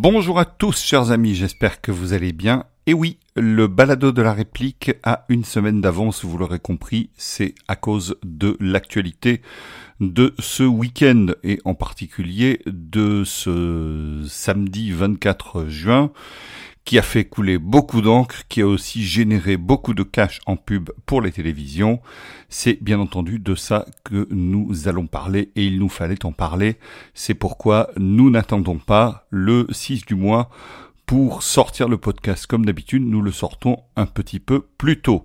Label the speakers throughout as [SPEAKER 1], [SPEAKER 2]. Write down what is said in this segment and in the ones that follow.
[SPEAKER 1] Bonjour à tous, chers amis, j'espère que vous allez bien. Et oui, le balado de la réplique a une semaine d'avance, vous l'aurez compris, c'est à cause de l'actualité de ce week-end et en particulier de ce samedi 24 juin qui a fait couler beaucoup d'encre, qui a aussi généré beaucoup de cash en pub pour les télévisions. C'est bien entendu de ça que nous allons parler et il nous fallait en parler. C'est pourquoi nous n'attendons pas le 6 du mois pour sortir le podcast comme d'habitude, nous le sortons un petit peu plus tôt.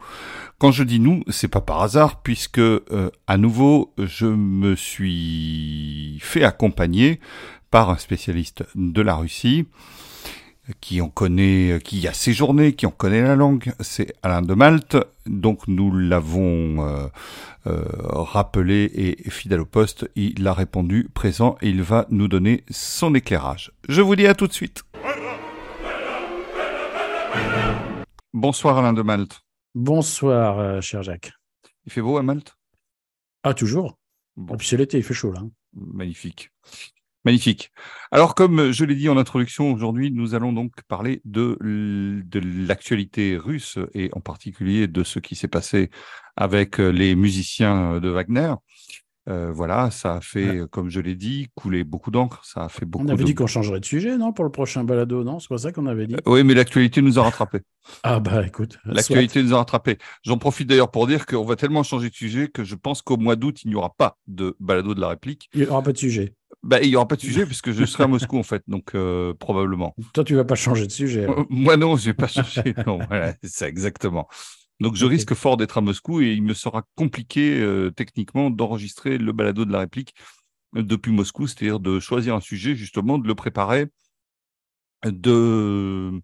[SPEAKER 1] Quand je dis nous, c'est pas par hasard puisque euh, à nouveau je me suis fait accompagner par un spécialiste de la Russie qui en connaît, qui a séjourné, qui en connaît la langue, c'est Alain de Malte. Donc nous l'avons euh, euh, rappelé et fidèle au poste, il a répondu présent et il va nous donner son éclairage. Je vous dis à tout de suite. Bonsoir Alain de Malte.
[SPEAKER 2] Bonsoir, euh, cher Jacques.
[SPEAKER 1] Il fait beau à Malte?
[SPEAKER 2] Ah, toujours. Bon. Et puis c'est l'été, il fait chaud là. Hein.
[SPEAKER 1] Magnifique. Magnifique. Alors, comme je l'ai dit en introduction, aujourd'hui, nous allons donc parler de, de l'actualité russe et en particulier de ce qui s'est passé avec les musiciens de Wagner. Euh, voilà, ça a fait, ouais. comme je l'ai dit, couler beaucoup d'encre. Ça a fait beaucoup.
[SPEAKER 2] On avait
[SPEAKER 1] de...
[SPEAKER 2] dit qu'on changerait de sujet, non, pour le prochain balado, non? C'est pas ça qu'on avait dit.
[SPEAKER 1] Euh, oui, mais l'actualité nous a rattrapés.
[SPEAKER 2] ah bah écoute.
[SPEAKER 1] L'actualité nous a rattrapés. J'en profite d'ailleurs pour dire qu'on va tellement changer de sujet que je pense qu'au mois d'août, il n'y aura pas de balado de la réplique.
[SPEAKER 2] Il n'y aura pas de sujet.
[SPEAKER 1] Bah, il n'y aura pas de sujet puisque je serai à Moscou en fait, donc euh, probablement.
[SPEAKER 2] Toi, tu vas pas changer de sujet.
[SPEAKER 1] Alors. Moi non, je vais pas changer. non, voilà, c'est exactement. Donc je okay. risque fort d'être à Moscou et il me sera compliqué euh, techniquement d'enregistrer le balado de la réplique depuis Moscou, c'est-à-dire de choisir un sujet justement, de le préparer, de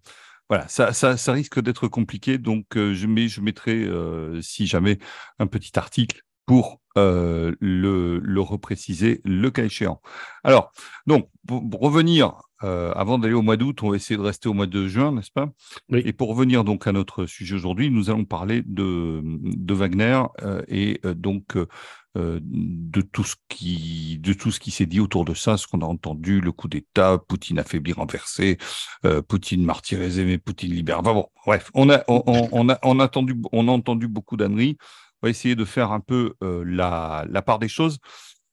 [SPEAKER 1] voilà, ça, ça, ça risque d'être compliqué. Donc euh, je mets, je mettrai euh, si jamais un petit article pour euh, le, le repréciser le cas échéant. Alors, donc, pour, pour revenir, euh, avant d'aller au mois d'août, on va essayer de rester au mois de juin, n'est-ce pas?
[SPEAKER 2] Oui.
[SPEAKER 1] Et pour revenir donc à notre sujet aujourd'hui, nous allons parler de, de Wagner euh, et donc de tout ce qui de tout ce qui s'est dit autour de ça, ce qu'on a entendu, le coup d'État, Poutine affaibli, renversé, Poutine martyrisé, mais Poutine libéré. Enfin bon, bref, on a on, on, a on a entendu on a entendu beaucoup d'âneries on va essayer de faire un peu euh, la, la, part des choses.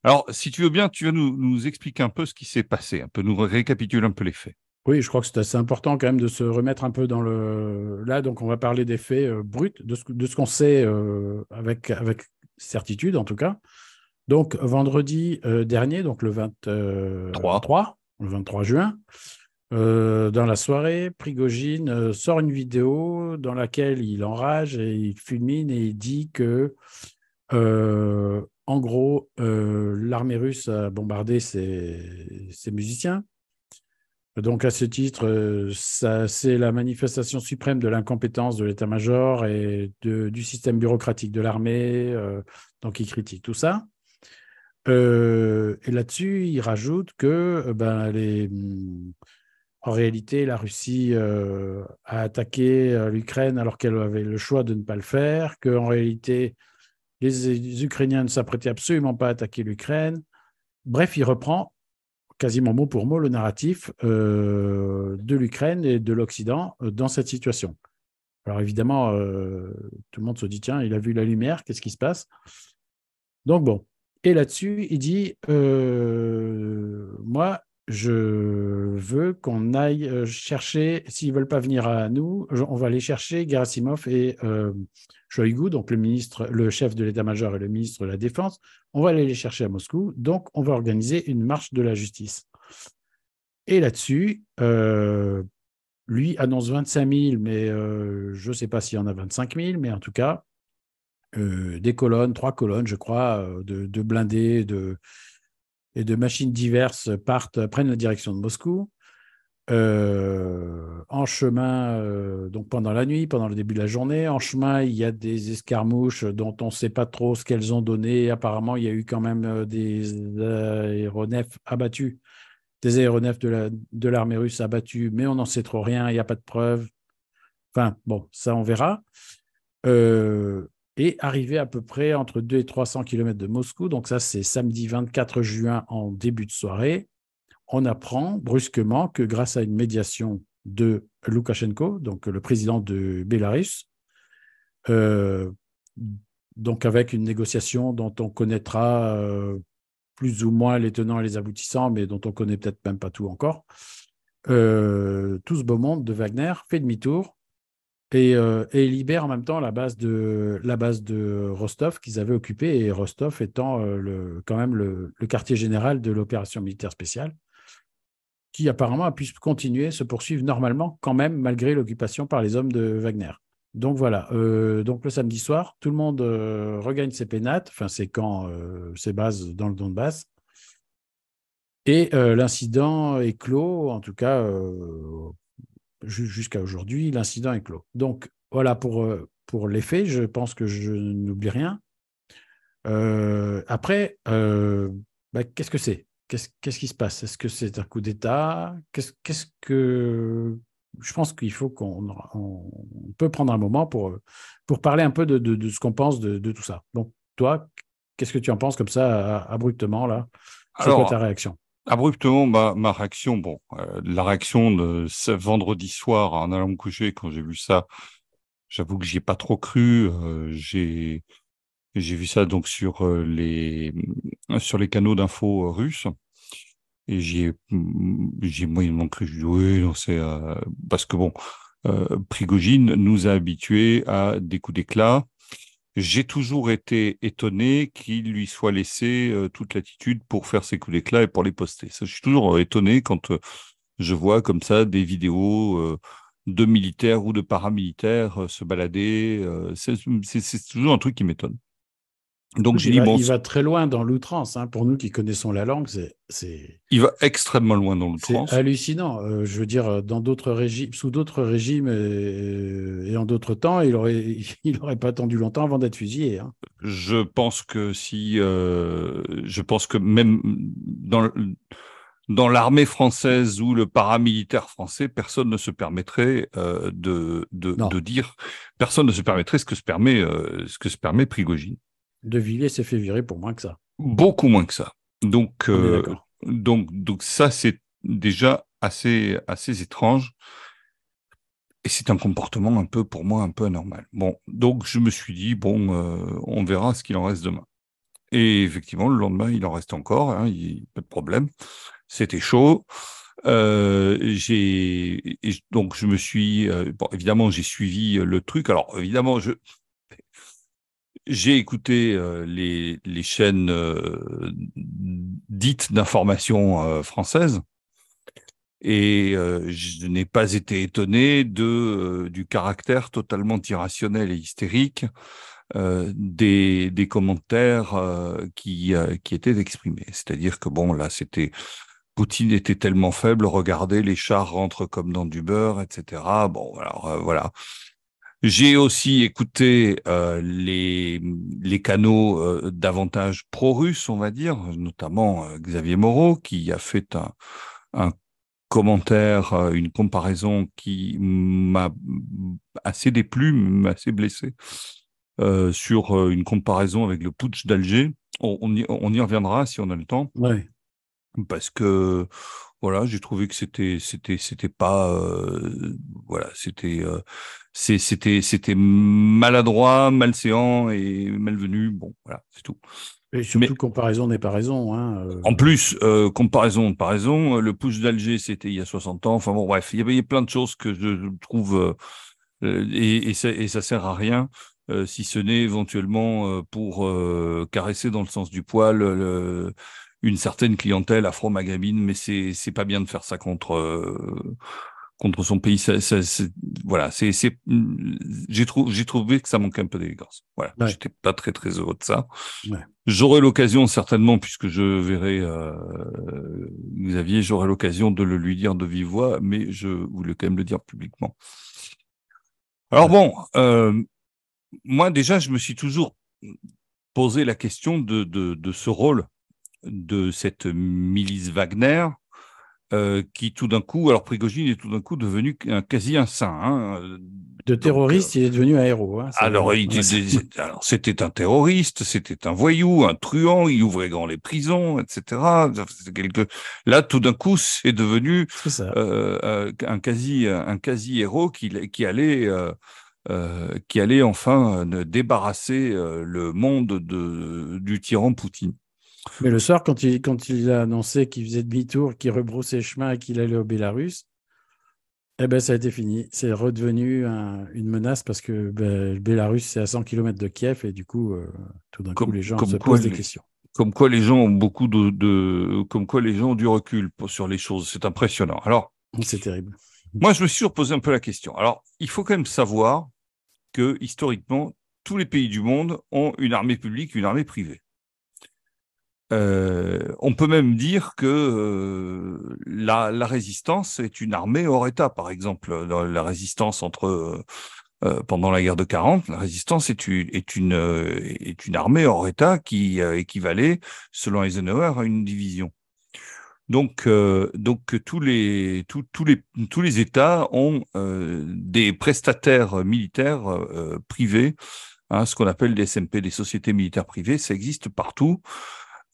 [SPEAKER 1] Alors, si tu veux bien, tu vas nous, nous expliquer un peu ce qui s'est passé, un peu nous récapituler un peu les faits.
[SPEAKER 2] Oui, je crois que c'est assez important quand même de se remettre un peu dans le. Là, donc, on va parler des faits euh, bruts, de ce, de ce qu'on sait euh, avec, avec certitude, en tout cas. Donc, vendredi dernier, donc le 23, 3. le 23 juin, euh, dans la soirée, Prigogine euh, sort une vidéo dans laquelle il enrage et il fulmine et il dit que, euh, en gros, l'armée russe a bombardé ses, musiciens. Donc, à ce titre, c'est la manifestation suprême de l'incompétence de l'état-major et de, du système bureaucratique de l'armée. donc, il critique tout ça. et là-dessus, il rajoute que ben, les en réalité, la Russie euh, a attaqué euh, l'Ukraine alors qu'elle avait le choix de ne pas le faire, qu'en réalité, les, Ukrainiens ne s'apprêtaient absolument pas à attaquer l'Ukraine. Bref, il reprend quasiment mot pour mot le narratif euh, de l'Ukraine et de l'Occident dans cette situation. Alors évidemment, tout le monde se dit, tiens, il a vu la lumière, qu'est-ce qui se passe? Donc bon, et là-dessus, il dit, moi, je veux qu'on aille euh, chercher, s'ils ne veulent pas venir à nous, on va aller chercher Gerasimov et euh, Shoigu, donc le ministre, le chef de l'état-major et le ministre de la Défense. On va aller les chercher à Moscou. Donc, on va organiser une marche de la justice. Et là-dessus, euh, lui annonce 25 000, mais euh, je ne sais pas s'il y en a 25 000, mais en tout cas, des colonnes, trois colonnes, je crois, de, de blindés, de et de machines diverses partent, prennent la direction de Moscou. Euh, en chemin, euh, donc pendant la nuit, pendant le début de la journée, en chemin, il y a des escarmouches dont on ne sait pas trop ce qu'elles ont donné. Apparemment, il y a eu quand même euh, des aéronefs abattus, des aéronefs de l'armée la, de russe abattus, mais on n'en sait trop rien, il n'y a pas de preuves. Enfin, bon, ça, on verra. Euh, et arrivé à peu près entre 2 et 300 km de Moscou. Donc ça, c'est samedi 24 juin en début de soirée. on apprend brusquement que grâce à une médiation de Loukachenko, donc le président de Bélarus, euh, donc avec une négociation dont on connaîtra euh, plus ou moins les tenants et les aboutissants, mais dont on connaît peut-être même pas tout encore, euh, tout ce beau monde de Wagner fait demi-tour et, libère en même temps la base de, la base de Rostov qu'ils avaient occupée, et Rostov étant le, quand même le quartier général de l'opération militaire spéciale qui apparemment a pu continuer, se poursuivre normalement quand même, malgré l'occupation par les hommes de Wagner. Donc voilà, euh, donc le samedi soir, tout le monde euh, regagne ses pénates, enfin ses camps, euh, ses bases dans le Donbass. Et l'incident est clos, en tout cas jusqu'à aujourd'hui, l'incident est clos. Donc voilà pour, pour les faits, je pense que je n'oublie rien. après, bah, qu'est-ce que c'est? Qu'est-ce qui se passe? Est-ce que c'est un coup d'État? Qu'est-ce que je pense qu'il faut qu'on peut prendre un moment pour, pour parler un peu de, ce qu'on pense de, tout ça. Donc, toi, qu'est-ce que tu en penses comme ça, abruptement, là? C'est quoi ta réaction?
[SPEAKER 1] Abruptement, ma, réaction, bon, euh, la réaction de ce vendredi soir en allant me coucher, quand j'ai vu ça, j'avoue que j'y ai pas trop cru. Euh, j'ai j'ai vu ça donc sur euh, les sur les canaux d'infos russes et j'ai j'ai moyennement cru. Oui, non, c'est euh, parce que bon, euh, Prigogine nous a habitués à des coups d'éclat. J'ai toujours été étonné qu'il lui soit laissé toute l'attitude pour faire ses coups d'éclat et pour les poster. Je suis toujours étonné quand je vois comme ça des vidéos de militaires ou de paramilitaires se balader. c'est toujours un truc qui m'étonne.
[SPEAKER 2] Donc il, va, il va très loin dans l'outrance. Hein. Pour nous qui connaissons la langue, c'est.
[SPEAKER 1] Il va extrêmement loin dans l'outrance.
[SPEAKER 2] C'est hallucinant. Euh, je veux dire, dans d'autres régimes, sous d'autres régimes et, en d'autres temps, il aurait, il aurait pas attendu longtemps avant d'être fusillé. Hein.
[SPEAKER 1] Je pense que si, euh, je pense que même dans dans l'armée française ou le paramilitaire français, personne ne se permettrait euh, de, de, de, dire, personne ne se permettrait ce que se permet, ce que se permet Prigogine.
[SPEAKER 2] De Villiers s'est fait virer pour moins que ça.
[SPEAKER 1] Beaucoup moins que ça. Donc, euh, donc, donc ça, c'est déjà assez, assez étrange. Et c'est un comportement un peu, pour moi, un peu anormal. Bon, donc je me suis dit, bon, euh, on verra ce qu'il en reste demain. Et effectivement, le lendemain, il en reste encore, hein, il, pas de problème. C'était chaud. Euh, j'ai donc je me suis bon, évidemment j'ai suivi le truc. Alors évidemment, je j'ai écouté euh, les, les, chaînes euh, dites d'information euh, françaises et je n'ai pas été étonné de du caractère totalement irrationnel et hystérique des, des commentaires qui, qui étaient exprimés. C'est-à-dire que bon là c'était Poutine était tellement faible, regardez les chars rentrent comme dans du beurre, etc. Bon alors voilà. J'ai aussi écouté euh, les, les canaux euh, davantage pro-russes, on va dire, notamment euh, Xavier Moreau, qui a fait un, un commentaire, une comparaison qui m'a assez déplu, m'a assez blessé, sur une comparaison avec le putsch d'Alger. On, on, y, on, y, reviendra si on a le temps.
[SPEAKER 2] Ouais.
[SPEAKER 1] Parce que voilà, j'ai trouvé que c'était c'était c'était pas voilà, c'était c'était c'était maladroit, malséant et malvenu. Bon, voilà, c'est tout.
[SPEAKER 2] Et surtout, comparaison n'est pas raison. Hein, euh.
[SPEAKER 1] En plus, euh, comparaison n'est pas raison. Le push d'Alger, c'était il y a 60 ans. Enfin bon, bref, il y avait plein de choses que je trouve euh, et, et, ça, et ça sert à rien. si ce n'est éventuellement pour caresser dans le sens du poil une certaine clientèle afro-maghrébine, mais c'est c'est pas bien de faire ça contre contre son pays. Ça, ça, voilà, c'est, c'est, j'ai trouvé, j'ai trouvé que ça manquait un peu d'élégance. Voilà, j'étais pas très très heureux de ça. Ouais. J'aurai l'occasion certainement, puisque je verrai euh, Xavier, j'aurai l'occasion de le lui dire de vive voix, mais je voulais quand même le dire publiquement. Alors bon, euh, moi déjà, je me suis toujours posé la question de, de, de ce rôle de cette milice Wagner euh, qui tout d'un coup, alors Prigogine est tout d'un coup devenu un, quasi un saint. Hein.
[SPEAKER 2] De terroriste, il est devenu un héros. Hein,
[SPEAKER 1] alors, c'était un terroriste, c'était un voyou, un truand, il ouvrait grand les prisons, etc. Là, tout d'un coup, c'est devenu euh, un quasi un quasi héros qui, qui allait euh, qui allait enfin débarrasser le monde de, du tyran Poutine.
[SPEAKER 2] Mais le soir, quand il, quand il a annoncé qu'il faisait demi-tour, qu'il rebroussait chemin et qu'il allait au Bélarus, eh ben, ça a été fini. C'est redevenu une menace parce que ben, le Bélarus, c'est à 100 km de Kiev et du coup, euh, tout d'un coup, les gens se posent des questions.
[SPEAKER 1] Comme quoi les gens ont beaucoup de, comme quoi les gens ont du recul sur les choses. C'est impressionnant. Alors.
[SPEAKER 2] C'est terrible.
[SPEAKER 1] Moi, je me suis reposé un peu la question. Alors, il faut quand même savoir que historiquement, tous les pays du monde ont une armée publique, une armée privée. Euh, on peut même dire que euh, la, résistance est une armée hors État, par exemple. Dans la résistance entre euh, pendant la guerre de 40, la résistance est une, est une, est une armée hors État qui équivalait, selon Eisenhower, à une division. Donc, donc tous les tous, tous les tous les États ont des prestataires militaires privés, hein, ce qu'on appelle des SMP, des sociétés militaires privées. Ça existe partout.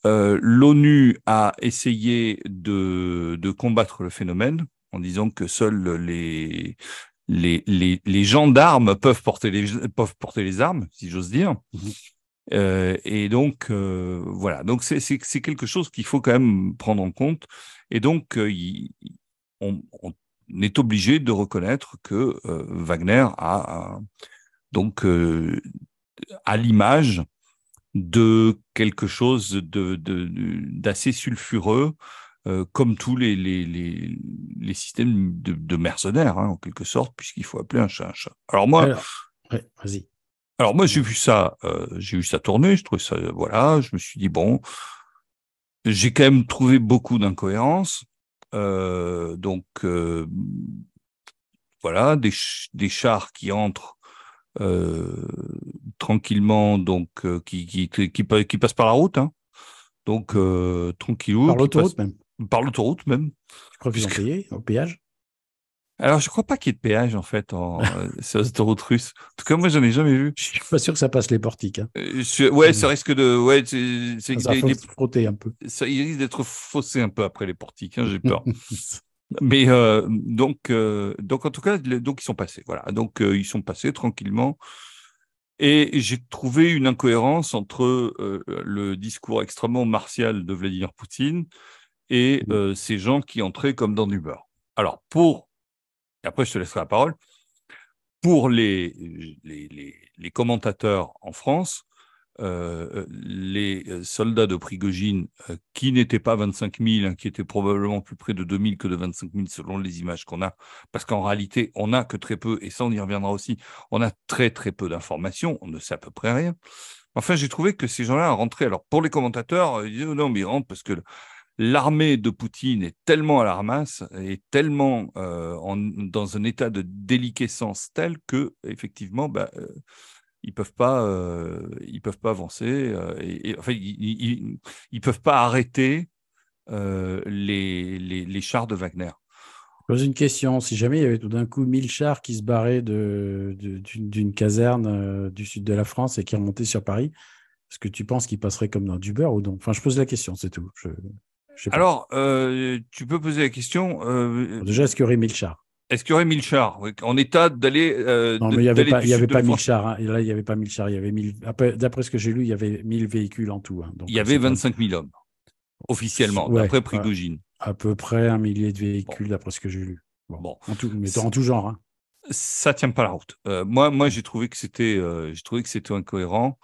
[SPEAKER 1] Euh, L'ONU a essayé de, de, combattre le phénomène en disant que seuls les, les, les, les gendarmes peuvent porter les, peuvent porter les armes, si j'ose dire. Mmh euh, et donc, euh, voilà. Donc, c'est quelque chose qu'il faut quand même prendre en compte. Et donc, on, on, est obligé de reconnaître que Wagner a, donc, à l'image de quelque chose de, d'assez sulfureux, euh, comme tous les, les, les, les systèmes de, de mercenaires, hein, en quelque sorte, puisqu'il faut appeler un chat un chat. Alors moi,
[SPEAKER 2] alors, vas-y.
[SPEAKER 1] Alors moi j'ai vu ça, euh, j'ai vu ça tourner, je trouvais ça, voilà, je me suis dit bon, j'ai quand même trouvé beaucoup d'incohérences, euh, donc voilà, des, des chars qui entrent euh, tranquillement, donc euh, qui, qui, qui, qui, passe par la route. Hein. Donc, euh, tranquillou.
[SPEAKER 2] Par l'autoroute même.
[SPEAKER 1] Par l'autoroute même.
[SPEAKER 2] Tu crois qu'ils ont payé au péage
[SPEAKER 1] alors, je crois pas qu'il y ait de péage, en fait, en, sur l'autoroute russe. En tout cas, moi, j'en ai jamais vu.
[SPEAKER 2] Je suis pas sûr que ça passe les portiques. Hein.
[SPEAKER 1] ouais, ça risque de, ouais, c'est,
[SPEAKER 2] ça, des, frotter un peu.
[SPEAKER 1] Ça, il risque d'être faussé un peu après les portiques, hein, j'ai peur. Mais euh, donc, euh, donc en tout cas, donc ils sont passés. Voilà. Donc euh, ils sont passés tranquillement. Et j'ai trouvé une mmh. entre le discours extrêmement martial de Vladimir Poutine et mmh. ces gens qui entraient comme dans du beurre. Alors pour, et après je te laisserai la parole, pour les, les, les, les commentateurs en France, euh, les euh, soldats de Prigogine, euh, qui n'étaient pas 25 000, hein, qui étaient probablement plus près de 2 000 que de 25 000 selon les images qu'on a, parce qu'en réalité, on n'a que très peu, et ça on y reviendra aussi, on a très très peu d'informations, on ne sait à peu près rien. Enfin, j'ai trouvé que ces gens-là rentraient. Alors, pour les commentateurs, ils disaient non, mais ils rentrent parce que l'armée de Poutine est tellement à la ramasse, est tellement en, dans un état de déliquescence tel que, effectivement, bah, ils peuvent pas, euh, ils peuvent pas avancer. Euh, et, enfin, ils, ils, peuvent pas arrêter euh, les, les, les, chars de Wagner.
[SPEAKER 2] Je pose une question. Si jamais il y avait tout d'un coup 1000 chars qui se barraient d'une de, caserne du sud de la France et qui remontaient sur Paris, est-ce que tu penses qu'ils passeraient comme dans du beurre ou non? Enfin, je pose la question, c'est tout. Je,
[SPEAKER 1] Alors, tu peux poser la question.
[SPEAKER 2] déjà, est-ce qu'il y aurait 1000 chars?
[SPEAKER 1] Est-ce qu'il y aurait 1000 chars? En état d'aller.
[SPEAKER 2] Euh, non, mais il n'y avait, pas, y avait pas 1000 chars. Hein. Là, il n'y avait pas 1000 chars. Il y avait 1000. D'après ce que j'ai lu, il y avait 1000 véhicules en tout. Hein.
[SPEAKER 1] Donc, il y avait 25 000 hommes, officiellement, d'après Prigogine.
[SPEAKER 2] À peu près un millier de véhicules, d'après ce que j'ai lu. Bon. En, tout, mais en tout genre. Hein.
[SPEAKER 1] Ça tient pas la route. Euh, moi, moi j'ai trouvé que c'était euh, trouvé que c'était incohérent.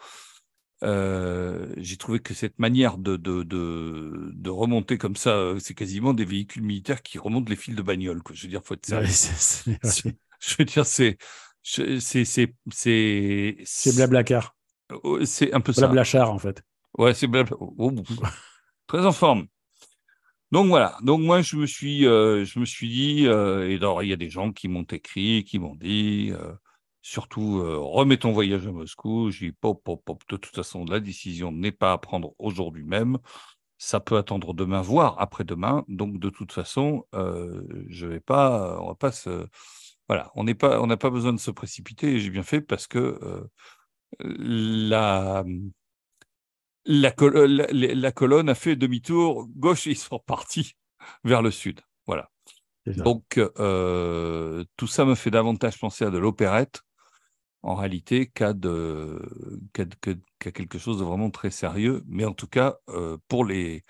[SPEAKER 1] Euh, j'ai trouvé que cette manière de, de, de, de remonter comme ça, euh, c'est quasiment des véhicules militaires qui remontent les fils de bagnole. Quoi. Je veux dire, faut être Je veux dire, c'est c'est c'est c'est
[SPEAKER 2] c'est blablacar.
[SPEAKER 1] Oh, c'est un peu
[SPEAKER 2] ça. Blablachar en fait.
[SPEAKER 1] Ouais, c'est blabla. Oh, très en forme. Donc voilà. Donc moi je me suis euh, je me suis dit euh, et alors il y a des gens qui m'ont écrit, qui m'ont dit Surtout, euh, remets ton voyage à Moscou. J'ai dit, pop, pop, pop. De toute façon, la décision n'est pas à prendre aujourd'hui même. ça peut attendre demain, voire après-demain. Donc, de toute façon, euh, je vais pas, on va pas se, voilà, on n'est pas, on n'a pas besoin de se précipiter. J'ai bien fait parce que euh, la, la, la, colonne a fait demi-tour gauche et ils sont partis vers le sud. Voilà. Donc, euh, tout ça me fait davantage penser à de l'opérette en réalité qu'à quelque chose de vraiment très sérieux. Mais en tout cas, euh, pour, les,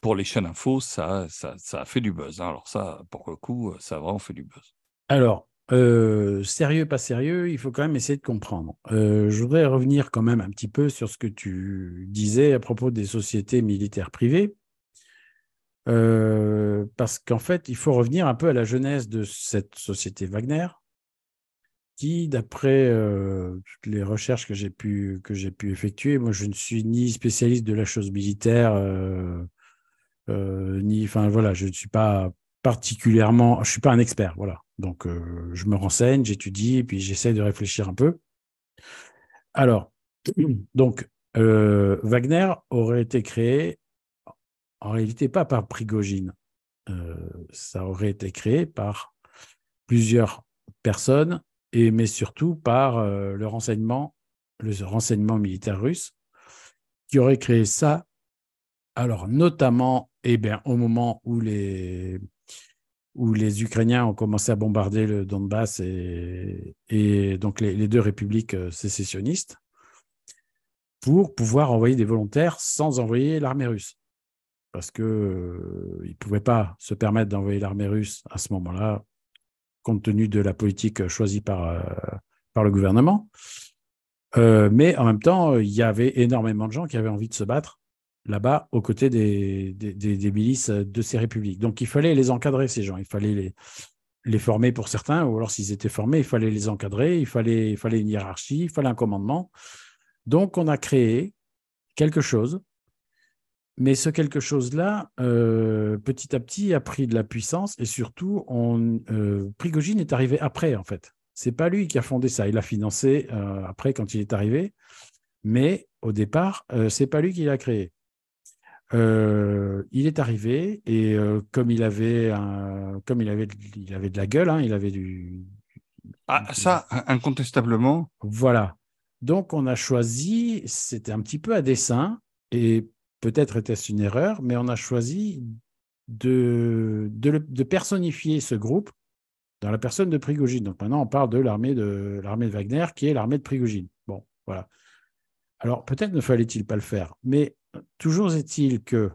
[SPEAKER 1] pour les chaînes info, ça, ça, ça a fait du buzz. Hein. Alors ça, pour le coup, ça a vraiment fait du buzz.
[SPEAKER 2] Alors, euh, sérieux, pas sérieux, il faut quand même essayer de comprendre. Euh, je voudrais revenir quand même un petit peu sur ce que tu disais à propos des sociétés militaires privées. parce qu'en fait, il faut revenir un peu à la genèse de cette société Wagner, qui, d'après euh, toutes les recherches que j'ai pu, effectuer, moi je ne suis ni spécialiste de la chose militaire, euh, euh, ni, je ne suis pas particulièrement, je suis pas un expert, voilà. Donc je me renseigne, j'étudie, puis j'essaie de réfléchir un peu. Alors, donc Wagner aurait été créé, en réalité pas par Prigogine, ça aurait été créé par plusieurs personnes mais surtout par euh, le renseignement, le renseignement militaire russe, qui aurait créé ça, alors notamment eh bien, au moment où les, où les Ukrainiens ont commencé à bombarder le Donbass et, donc les, deux républiques euh, sécessionnistes, pour pouvoir envoyer des volontaires sans envoyer l'armée russe. Parce qu'ils euh, ne pouvaient pas se permettre d'envoyer l'armée russe à ce moment-là, compte tenu de la politique choisie par, euh, par le gouvernement. Euh, mais en même temps, il y avait énormément de gens qui avaient envie de se battre là-bas aux côtés des, des, milices de ces républiques. Donc il fallait les encadrer, ces gens. Il fallait les, les former pour certains, ou alors s'ils étaient formés, il fallait les encadrer, il fallait, il fallait une hiérarchie, il fallait un commandement. Donc on a créé quelque chose mais ce quelque chose-là, euh, petit à petit, a pris de la puissance et surtout, on, euh, Prigogine est arrivé après, en fait. C'est pas lui qui a fondé ça. Il a financé euh, après quand il est arrivé, mais au départ, c'est pas lui qui l'a créé. il est arrivé et comme il avait, un, comme il avait, il avait de la gueule, hein, il avait du.
[SPEAKER 1] Ah, ça, incontestablement.
[SPEAKER 2] Voilà. Donc, on a choisi, c'était un petit peu à dessein, et peut-être était-ce une erreur, mais on a choisi de, personnifier ce groupe dans la personne de Prigogine. Donc maintenant, on parle de l'armée de, Wagner, qui est l'armée de Prigogine. Bon, voilà. Alors peut-être ne fallait-il pas le faire, mais toujours est-il que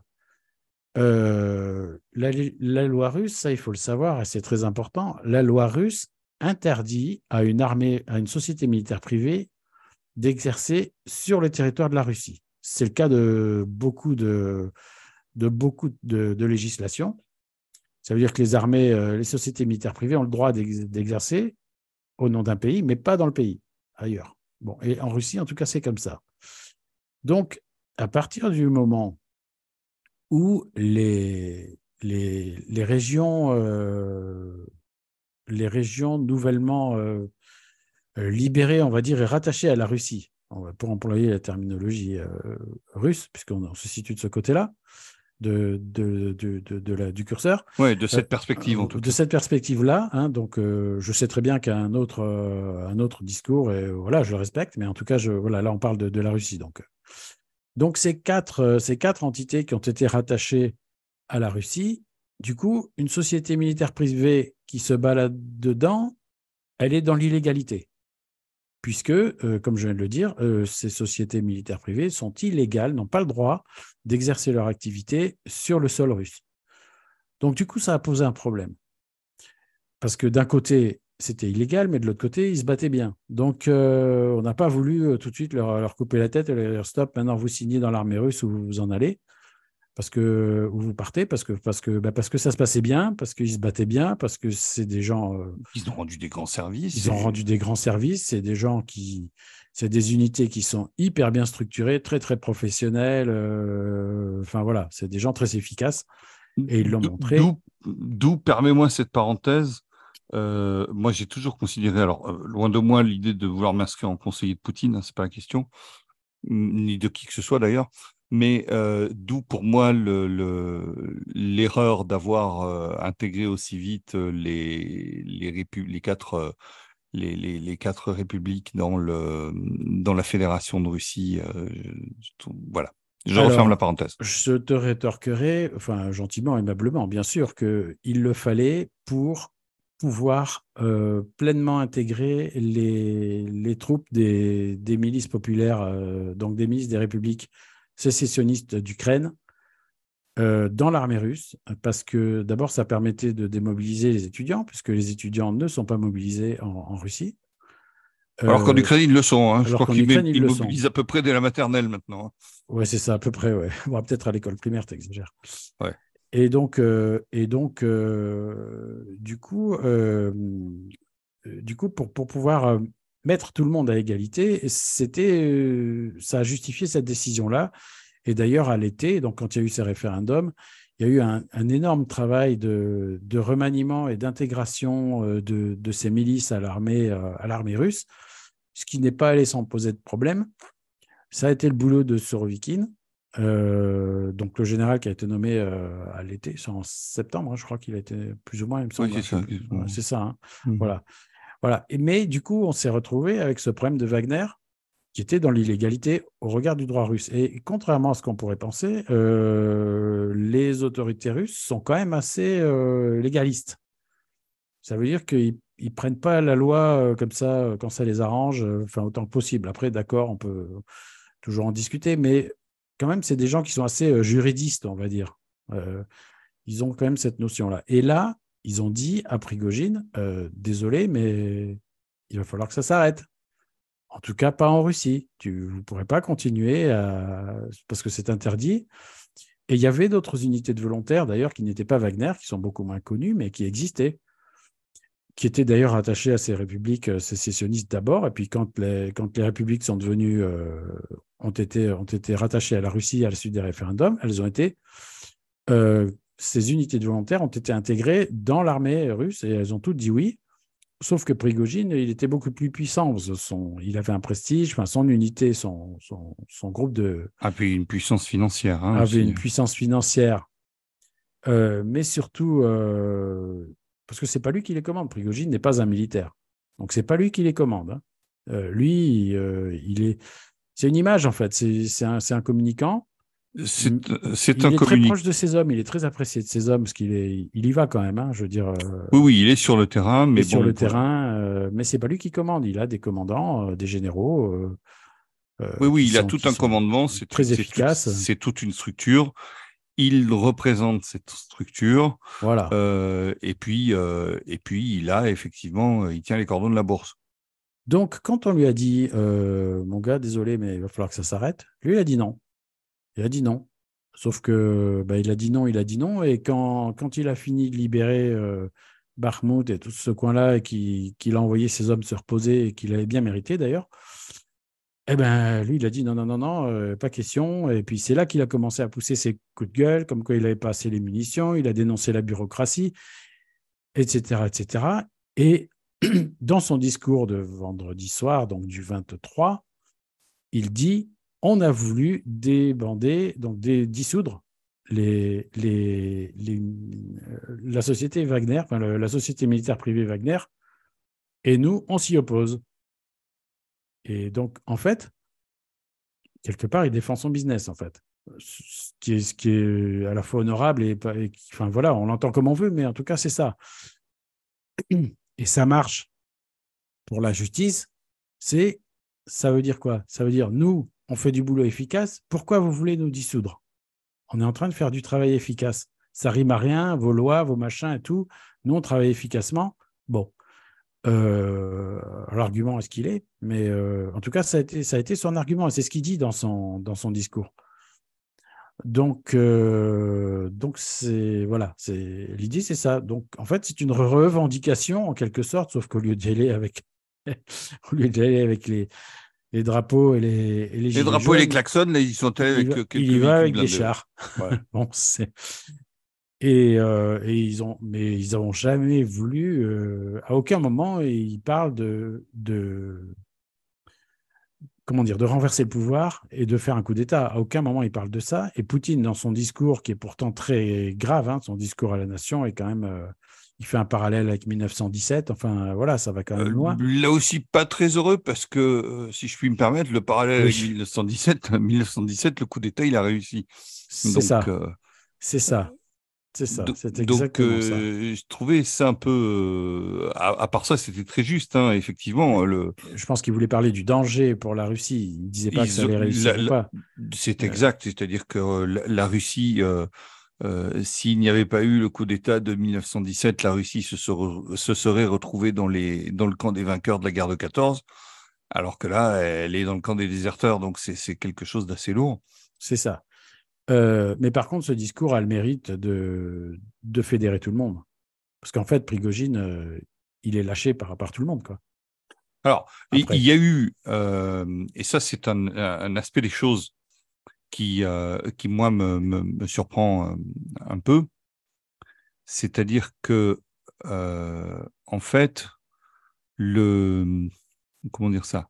[SPEAKER 2] euh, la, loi russe, ça il faut le savoir, et c'est très important, la loi russe interdit à une société militaire privée d'exercer sur le territoire de la Russie. C'est le cas de beaucoup de, de, législations. Ça veut dire que les armées, euh, les sociétés militaires privées ont le droit d'exercer au nom d'un pays, mais pas dans le pays, ailleurs. Et en Russie, en tout cas, c'est comme ça. Donc, à partir du moment où les, euh, régions nouvellement euh, libérées, on va dire, et rattachées à la Russie, pour employer la terminologie euh, russe, puisqu'on se situe de ce côté-là, de, de, de, la, du curseur.
[SPEAKER 1] Oui, de cette euh, perspective en tout
[SPEAKER 2] De cette perspective-là. Hein, donc, euh, je sais très bien qu'un autre, un autre discours, et voilà, je le respecte, mais en tout cas, je, voilà, là, on parle de, la Russie. Donc, donc ces, quatre, ces quatre entités qui ont été rattachées à la Russie, du coup, une société militaire privée qui se balade dedans, elle est dans l'illégalité puisque, euh, comme je viens de le dire, euh, ces sociétés militaires privées sont illégales, n'ont pas le droit d'exercer leur activité sur le sol russe. Donc, du coup, ça a posé un problème. Parce que d'un côté, c'était illégal, mais de l'autre côté, ils se battaient bien. Donc, euh, on n'a pas voulu tout de suite leur, couper la tête et leur dire stop, maintenant vous signez dans l'armée russe ou vous en allez parce que vous partez parce que parce que bah, parce que ça se passait bien, parce qu'ils se battaient bien, parce que c'est des gens.
[SPEAKER 1] Euh, ils ont rendu des grands services.
[SPEAKER 2] Ils ont rendu des grands services. C'est des gens qui, c'est des unités qui sont hyper bien structurées, très très professionnelles. Euh, enfin voilà, c'est des gens très efficaces et ils l'ont montré.
[SPEAKER 1] D'où, permets-moi cette parenthèse. Euh, moi, j'ai toujours considéré, alors loin de moi l'idée de vouloir m'inscrire en conseiller de Poutine, ce hein, c'est pas la question, ni de qui que ce soit d'ailleurs. Mais euh, d'où pour moi l'erreur d'avoir euh, intégré aussi vite les, les, les quatre, les, les, quatre républiques dans, le, dans la Fédération de Russie. voilà. Je referme la parenthèse.
[SPEAKER 2] Je te rétorquerai, enfin gentiment, aimablement, bien sûr, qu'il le fallait pour pouvoir euh, pleinement intégrer les, les troupes des, des, milices populaires, euh, donc des milices des républiques sécessionnistes d'Ukraine, euh, dans l'armée russe, parce que d'abord, ça permettait de démobiliser les étudiants, puisque les étudiants ne sont pas mobilisés en, Russie.
[SPEAKER 1] Alors qu'en Ukraine, ils le sont. Hein. Je crois qu'ils ils mobilisent à peu près dès la maternelle maintenant. Hein.
[SPEAKER 2] Oui, c'est ça, à peu près. Ouais. Bon, Peut-être à l'école primaire, tu exagères.
[SPEAKER 1] Ouais.
[SPEAKER 2] Et donc, euh, et donc euh, du coup, euh, du coup pour, pour pouvoir mettre tout le monde à égalité, c'était, ça a justifié cette décision-là. Et d'ailleurs, à l'été, donc quand il y a eu ces référendums, il y a eu un, énorme travail de, de remaniement et d'intégration de, de, ces milices à l'armée, à l'armée russe, ce qui n'est pas allé sans poser de problème. Ça a été le boulot de Sorovikin, euh, donc le général qui a été nommé euh, à l'été, c'est en septembre, hein, je crois qu'il a été plus ou moins, il me semble.
[SPEAKER 1] Oui,
[SPEAKER 2] c'est ça. Hein. Mmh. Voilà. Voilà. Mais du coup, on s'est retrouvé avec ce problème de Wagner qui était dans l'illégalité au regard du droit russe. Et contrairement à ce qu'on pourrait penser, euh, les autorités russes sont quand même assez légalistes. Ça veut dire qu'ils ne prennent pas la loi comme ça quand ça les arrange, enfin autant que possible. Après, d'accord, on peut toujours en discuter, mais quand même, c'est des gens qui sont assez euh, juridistes, on va dire. Euh, ils ont quand même cette notion-là. Et là, ils ont dit à Prigogine, euh, désolé, mais il va falloir que ça s'arrête. En tout cas, pas en Russie. Tu, vous ne pourrez pas continuer parce que c'est interdit. Et il y avait d'autres unités de volontaires, d'ailleurs, qui n'étaient pas Wagner, qui sont beaucoup moins connues, mais qui existaient, qui étaient d'ailleurs attachées à ces républiques sécessionnistes d'abord. Et puis, quand les, républiques sont devenues ont été, ont été rattachées à la Russie à la suite des référendums, elles ont été, euh, ces unités de volontaires ont été intégrées dans l'armée russe et elles ont toutes dit oui. Sauf que Prigogine, il était beaucoup plus puissant. Son, il avait un prestige, enfin, son unité, son, son, groupe de.
[SPEAKER 1] Avait une puissance financière. Hein,
[SPEAKER 2] avait une puissance financière. Euh, mais surtout, euh, parce que c'est pas lui qui les commande. Prigogine n'est pas un militaire. Donc, c'est pas lui qui les commande. Hein. lui, il est, c'est une image, en fait. C'est un, un, communicant.
[SPEAKER 1] C'est un
[SPEAKER 2] Il est très proche de ses hommes. Il est très apprécié de ses hommes parce qu'il est, il y va quand même. Hein, je veux dire. Euh,
[SPEAKER 1] oui, oui, il est sur le terrain, mais
[SPEAKER 2] sur le terrain. Euh, mais c'est pas lui qui commande. Il a des commandants, euh, des généraux.
[SPEAKER 1] oui, oui, il a tout un commandement. C'est
[SPEAKER 2] très efficace.
[SPEAKER 1] C'est toute une structure. Il représente cette structure.
[SPEAKER 2] Voilà.
[SPEAKER 1] et puis, et puis, il a effectivement, il tient les cordons de la bourse.
[SPEAKER 2] Donc, quand on lui a dit, euh, mon gars, désolé, mais il va falloir que ça s'arrête, lui, il a dit non. Il a dit non. Sauf que, bah, il a dit non, il a dit non. Et quand, quand il a fini de libérer euh, et tout ce coin-là, et qu'il a envoyé ses hommes se reposer, et qu'il avait bien mérité d'ailleurs, eh ben, lui, il a dit non, non, non, non, euh, pas question. Et puis, c'est là qu'il a commencé à pousser ses coups de gueule, comme quoi il n'avait pas assez les munitions, il a dénoncé la bureaucratie, etc., etc. Et dans son discours de vendredi soir, donc du 23, il dit on a voulu débander, donc dissoudre euh, la société Wagner, la société militaire privée Wagner, et nous, on s'y oppose. Et donc, en fait, quelque part, il défend son business, en fait. Ce qui est, ce qui est à la fois honorable et, et enfin voilà, on l'entend comme on veut, mais en tout cas, c'est ça et ça marche pour la justice, c'est ça veut dire quoi? Ça veut dire nous, on fait du boulot efficace. Pourquoi vous voulez nous dissoudre? On est en train de faire du travail efficace. Ça rime à rien, vos lois, vos machins et tout. Nous, on travaille efficacement. Bon, euh, l'argument est ce qu'il est, mais euh, en tout cas, ça a été, son argument et c'est ce qu'il dit dans son, discours. Donc, euh, voilà, l'idée, c'est ça. Donc, en fait, c'est une revendication en quelque sorte, sauf qu'au lieu d'y aller avec les, les drapeaux et les et
[SPEAKER 1] les, les drapeaux et les klaxons, là, ils sont
[SPEAKER 2] avec il, quelques il y va avec des chars. bon, c'est et, euh, et, ils ont, mais ils n'ont jamais voulu, euh, à aucun moment, ils parlent de, de comment dire, de renverser le pouvoir et de faire un coup d'État. À aucun moment il parle de ça. Et Poutine, dans son discours, qui est pourtant très grave, hein, son discours à la nation est quand même. Euh, il fait un parallèle avec 1917. Enfin, voilà, ça va quand même loin.
[SPEAKER 1] là aussi, pas très heureux parce que, si je puis me permettre, le parallèle avec 1917, 1917, le coup d'État, il a réussi.
[SPEAKER 2] C'est ça. C'est ça. C'est ça, c'est exactement donc, ça.
[SPEAKER 1] Je trouvais ça un peu. à, part ça, c'était très juste, hein, effectivement. Le...
[SPEAKER 2] Je pense qu'il voulait parler du danger pour la Russie. Il ne disait pas que ça allait réussir ou pas.
[SPEAKER 1] C'est exact, c'est-à-dire que la, Russie, s'il n'y avait pas eu le coup d'État de 1917, la Russie se serait, se serait retrouvée dans, les, dans le camp des vainqueurs de la guerre de 14, alors que là, elle est dans le camp des déserteurs, donc c'est quelque chose d'assez lourd.
[SPEAKER 2] C'est ça. Euh, mais par contre, ce discours a le mérite de, de fédérer tout le monde. Parce qu'en fait, Prigogine, euh, il est lâché par, par tout le monde. Quoi.
[SPEAKER 1] Alors, il y a eu, euh, et ça c'est un, un, aspect des choses qui, qui moi, me, me, surprend un peu, c'est-à-dire que, en fait, le, comment dire ça?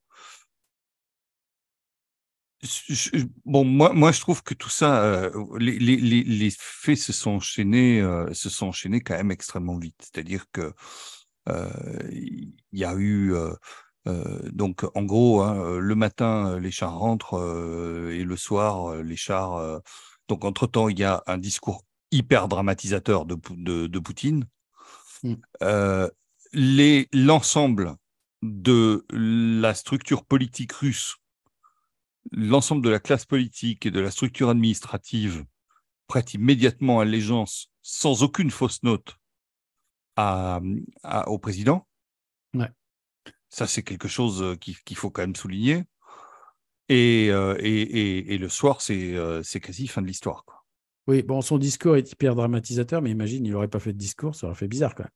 [SPEAKER 1] Bon, moi, moi, je trouve que tout ça, euh, les, les, les, faits se sont enchaînés, euh, se sont enchaînés quand même extrêmement vite. C'est-à-dire que euh, il y a eu donc, en gros, hein, le matin, les chars rentrent et le soir, les chars. donc, entre temps, il y a un discours hyper dramatisateur de, de, de Poutine. Mmh. L'ensemble de la structure politique russe l'ensemble de la classe politique et de la structure administrative prête immédiatement allégeance, sans aucune fausse note, au président. Ça, c'est quelque chose euh, qu'il faut quand même souligner. Et, euh, et, et, le soir, euh, c'est quasi fin de l'histoire.
[SPEAKER 2] Oui, bon, son discours est hyper dramatisateur, mais imagine, il n'aurait pas fait de discours, ça aurait fait bizarre quand.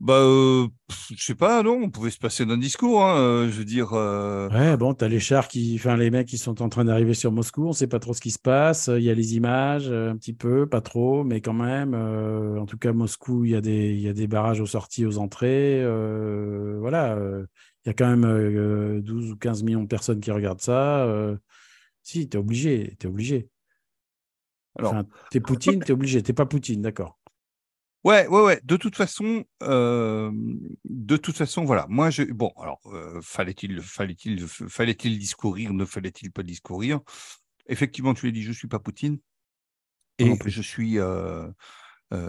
[SPEAKER 1] Bah, euh, je sais pas, non, on pouvait se passer d'un discours, hein, euh, je veux dire. Euh...
[SPEAKER 2] Ouais, bon, t'as les chars qui, enfin, les mecs qui sont en train d'arriver sur Moscou, on sait pas trop ce qui se passe. Il y a les images, un petit peu, pas trop, mais quand même. en tout cas, Moscou, il y a des, il y a des barrages aux sorties, aux entrées. voilà, il y a quand même 12 ou 15 millions de personnes qui regardent ça. si, t'es obligé, t'es obligé. Alors, t'es Poutine, t'es obligé. T'es pas Poutine, d'accord.
[SPEAKER 1] Ouais, ouais, ouais. De toute façon, euh, de toute façon, voilà. Moi, je, bon, alors, euh, fallait-il, fallait-il, fallait-il discourir, ne fallait-il pas discourir? Effectivement, tu l'as dit, je suis pas Poutine, et je suis. Euh,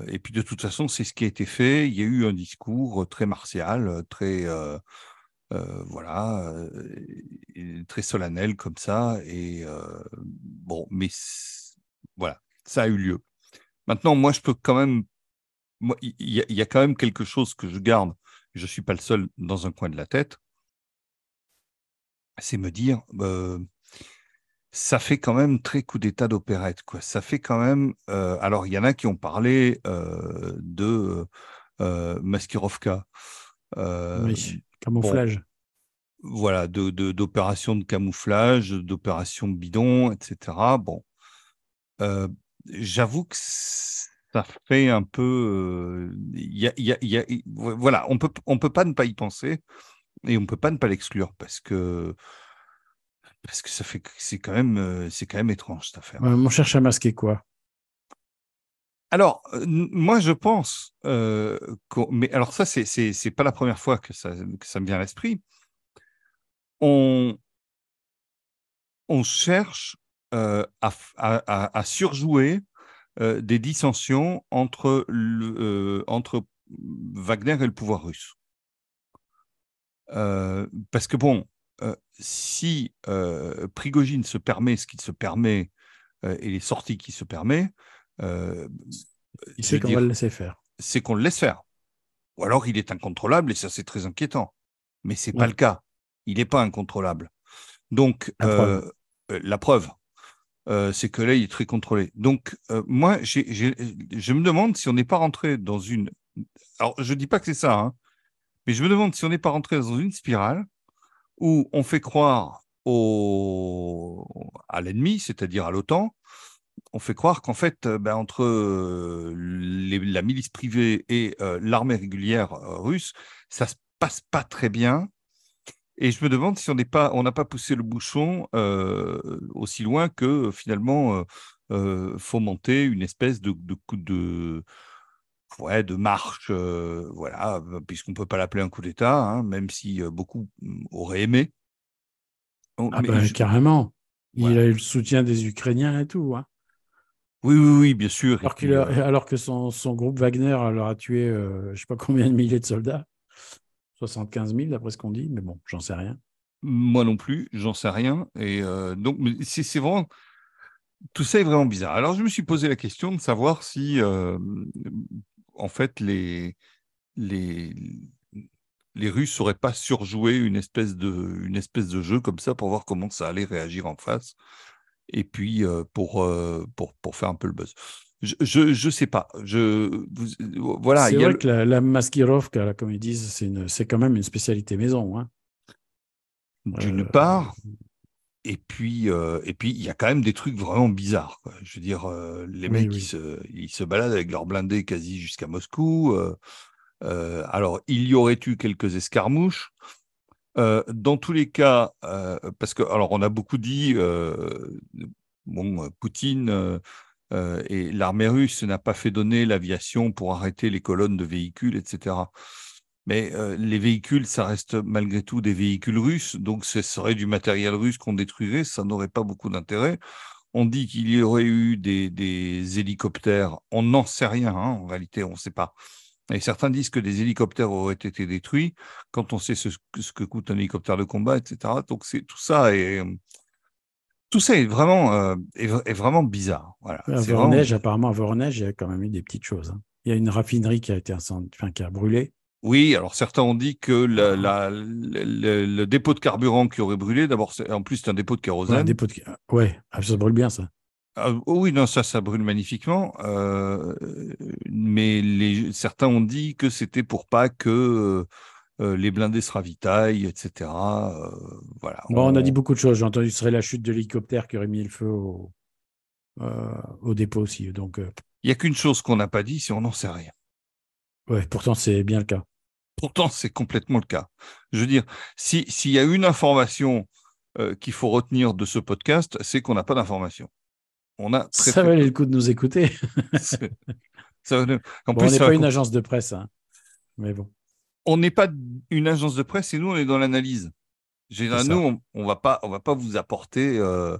[SPEAKER 1] et puis, de toute façon, c'est ce qui a été fait. Il y a eu un discours très martial, très, voilà, très solennel comme ça, et bon, mais voilà, ça a eu lieu. Maintenant, moi, je peux quand même il y, a quand même quelque chose que je garde, je ne suis pas le seul dans un coin de la tête, c'est me dire, euh, ça fait quand même très coup d'état d'opérette. Quoi. Ça fait quand même. Euh, alors, il y en a qui ont parlé euh, de Maskirovka.
[SPEAKER 2] oui, camouflage.
[SPEAKER 1] voilà, d'opérations de, de, camouflage, d'opérations bidon, etc. Bon. J'avoue que ça fait un peu. Y a, y a, y a, voilà, on peut, on peut pas ne pas y penser et on peut pas ne pas l'exclure parce que parce que ça fait c'est quand même c'est quand même étrange cette affaire.
[SPEAKER 2] on cherche à masquer quoi?
[SPEAKER 1] Alors moi je pense, mais alors ça c'est c'est pas la première fois que ça que ça me vient à l'esprit. On on cherche à, à, à, surjouer euh, des dissensions entre, le, euh, entre Wagner et le pouvoir russe. Euh, parce que bon, si Prigogine se permet ce qu'il se permet et les sorties qu'il se permet,
[SPEAKER 2] il sait qu'on va le laisser faire.
[SPEAKER 1] C'est qu'on le laisse faire. Ou alors il est incontrôlable et ça c'est très inquiétant. Mais c'est n'est pas le cas. Il n'est pas incontrôlable. Donc la preuve, euh, c'est que là, il est très contrôlé. Donc, euh, moi, je me demande si on n'est pas rentré dans une. Alors, je ne dis pas que c'est ça, hein, mais je me demande si on n'est pas rentré dans une spirale où on fait croire au... à l'ennemi, c'est-à-dire à, l'OTAN, on fait croire qu'en fait, euh, ben, entre la milice privée et l'armée régulière russe, ça se passe pas très bien Et je me demande si on n'est pas, on n'a pas poussé le bouchon aussi loin que finalement fomenter une espèce de, de, de ouais, de marche, voilà, puisqu'on ne peut pas l'appeler un coup d'État, hein, même si beaucoup auraient aimé.
[SPEAKER 2] ah ben, Carrément. Il a eu le soutien des Ukrainiens et tout. Hein.
[SPEAKER 1] Oui, oui, oui, bien sûr.
[SPEAKER 2] Alors, alors que son, son, groupe Wagner leur a tué je ne sais pas combien de milliers de soldats. 75 000 d'après ce qu'on dit, mais bon, j'en sais rien.
[SPEAKER 1] Moi non plus, j'en sais rien. Et donc, c'est vraiment tout ça est vraiment bizarre. Alors, je me suis posé la question de savoir si, en fait, les, les, les Russes n'auraient pas surjoué une espèce, de, une espèce de jeu comme ça pour voir comment ça allait réagir en face. Et puis, pour, pour, pour faire un peu le buzz. Je ne sais pas. Je, voilà,
[SPEAKER 2] c'est vrai que la, la maskirovka, comme ils disent, c'est quand même une spécialité maison. Hein.
[SPEAKER 1] D'une part, et puis, euh, et puis, il y a quand même des trucs vraiment bizarres. Je veux dire, euh, les mecs, Ils, se, ils, se, baladent avec leurs blindés quasi jusqu'à Moscou. Euh, alors, il y aurait eu quelques escarmouches. dans tous les cas, parce que, alors, on a beaucoup dit, bon, Poutine et l'armée russe n'a pas fait donner l'aviation pour arrêter les colonnes de véhicules, etc. Mais euh, les véhicules, ça reste malgré tout des véhicules russes, donc ce serait du matériel russe qu'on détruirait, ça n'aurait pas beaucoup d'intérêt. On dit qu'il y aurait eu des, hélicoptères, on n'en sait rien, hein, en réalité, on ne sait pas. Et certains disent que des hélicoptères auraient été détruits quand on sait ce, que coûte un hélicoptère de combat, etc. Donc tout ça est tout ça est vraiment euh, est, vraiment bizarre. Voilà.
[SPEAKER 2] À apparemment à Voronezh, il y a quand même eu des petites choses. Hein. Il y a une raffinerie qui a été enfin, qui a brûlé.
[SPEAKER 1] Oui, alors certains ont dit que ah. le, dépôt de carburant qui aurait brûlé, d'abord, en plus, c'est un dépôt de kérosène.
[SPEAKER 2] Ouais, dépôt de... ouais ah, ça brûle bien, ça.
[SPEAKER 1] Ah, oh oui, non, ça, ça brûle magnifiquement. Euh, mais les, certains ont dit que c'était pour pas que euh, les blindés se ravitaillent, etc. Euh, voilà.
[SPEAKER 2] Bon, on... a dit beaucoup de choses. J'ai entendu que ce serait la chute de l'hélicoptère qui aurait mis le feu au, au dépôt aussi. Donc,
[SPEAKER 1] il n'y a qu'une chose qu'on n'a pas dit, c'est on n'en sait rien.
[SPEAKER 2] Oui, pourtant c'est bien le cas.
[SPEAKER 1] Pourtant, c'est complètement le cas. Je veux dire, s'il y a une information euh, qu'il faut retenir de ce podcast, c'est qu'on n'a pas d'information.
[SPEAKER 2] On a ça valait le coup de nous écouter. on n'est pas une agence de presse, hein. mais bon.
[SPEAKER 1] On n'est pas une agence de presse et nous, on est dans l'analyse. Nous, on, ne va pas, on va pas vous apporter euh,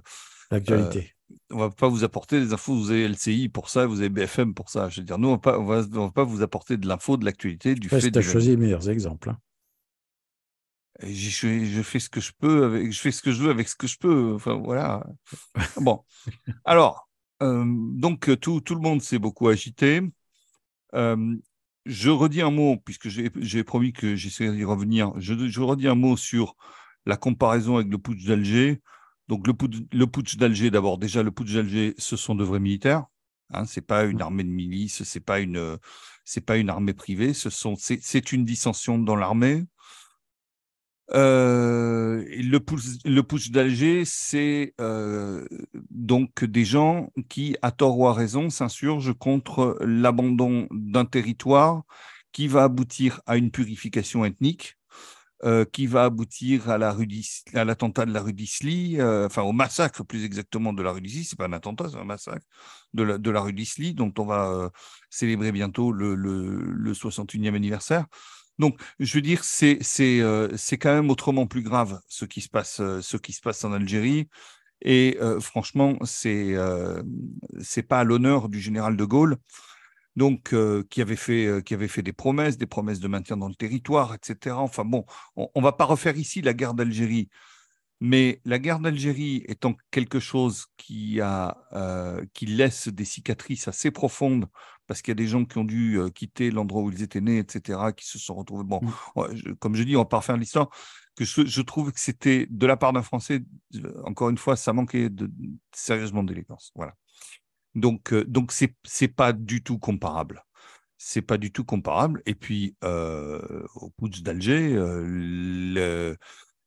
[SPEAKER 2] l'actualité
[SPEAKER 1] on va pas vous apporter des infos, vous avez LCI pour ça, vous avez BFM pour ça. Je veux dire, nous, on va, va, pas vous apporter de l'info, de l'actualité, du fait.
[SPEAKER 2] Tu as choisi les meilleurs exemples. Hein.
[SPEAKER 1] Je, fais ce que je peux, avec, je fais ce que je veux avec ce que je peux. Enfin, voilà. bon. Alors, euh, donc, tout, tout, le monde s'est beaucoup agité. Euh, je redis un mot, puisque j'ai promis que j'essaierai d'y revenir. Je, je redis un mot sur la comparaison avec le putsch d'Alger. Donc le putsch, d'Alger, d'abord, déjà le putsch d'Alger, ce sont de vrais militaires. Hein, c'est pas une mmh. armée de milice, c'est pas une, c'est pas une armée privée. Ce sont, c'est une dissension dans l'armée. Euh, le putsch d'Alger, c'est euh, donc des gens qui, à tort ou à raison, s'insurgent contre l'abandon d'un territoire qui va aboutir à une purification ethnique euh, qui va aboutir à l'attentat de la rue d'Isly, euh, enfin au massacre plus exactement de la rue d'Isly. C'est pas un attentat, c'est un massacre de la, rue d'Isly, dont on va célébrer bientôt le, le, 61e anniversaire. Donc, je veux dire, c'est c'est c'est quand même autrement plus grave ce qui se passe passe en Algérie. Et franchement, c'est c'est pas à l'honneur du général de Gaulle donc euh, qui avait fait euh, qui avait fait des promesses, des promesses de maintien dans le territoire, etc. Enfin bon, on, ne va pas refaire ici la guerre d'Algérie, mais la guerre d'Algérie étant quelque chose qui a euh, qui laisse des cicatrices assez profondes parce qu'il y a des gens qui ont dû quitter l'endroit où ils étaient nés, etc., qui se sont retrouvés. Bon, mmh. comme je dis, on va pas refaire l'histoire. Que je, je, trouve que c'était de la part d'un Français, encore une fois, ça manquait de, sérieusement d'élégance. Voilà. Donc, euh, donc c'est c'est pas du tout comparable. C'est pas du tout comparable. Et puis, euh, au putsch d'Alger, euh,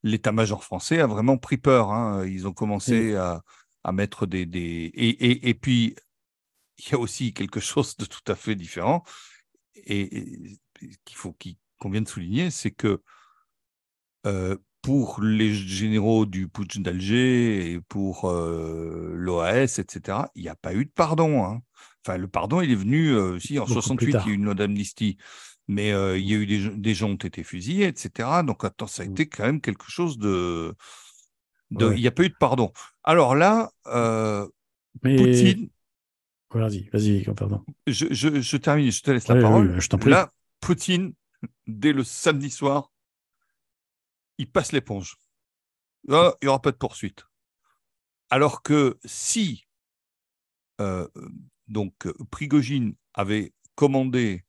[SPEAKER 1] l'état-major français a vraiment pris peur. Hein. Ils ont commencé à, à, mettre des, des... Et, et, et, puis, il y a aussi quelque chose de tout à fait différent et, qu'il faut qu'on vienne souligner, c'est que pour les généraux du putsch d'Alger et pour l'OAS, etc., il n'y a pas eu de pardon. Hein. Enfin, le pardon, il est venu aussi en 68, il y a eu une loi d'amnistie. Mais il y a eu des, des, gens ont été fusillés, etc. Donc, attends, ça a mmh. été quand même quelque chose de. Il n'y a pas eu de pardon. Alors là, Poutine.
[SPEAKER 2] Vas-y, vas-y, pardon.
[SPEAKER 1] Je, je, je, termine, je te laisse la parole. je prie. Là, Poutine, dès le samedi soir, il passe l'éponge. il n'y aura pas de poursuite. Alors que si euh, donc Prigogine avait commandé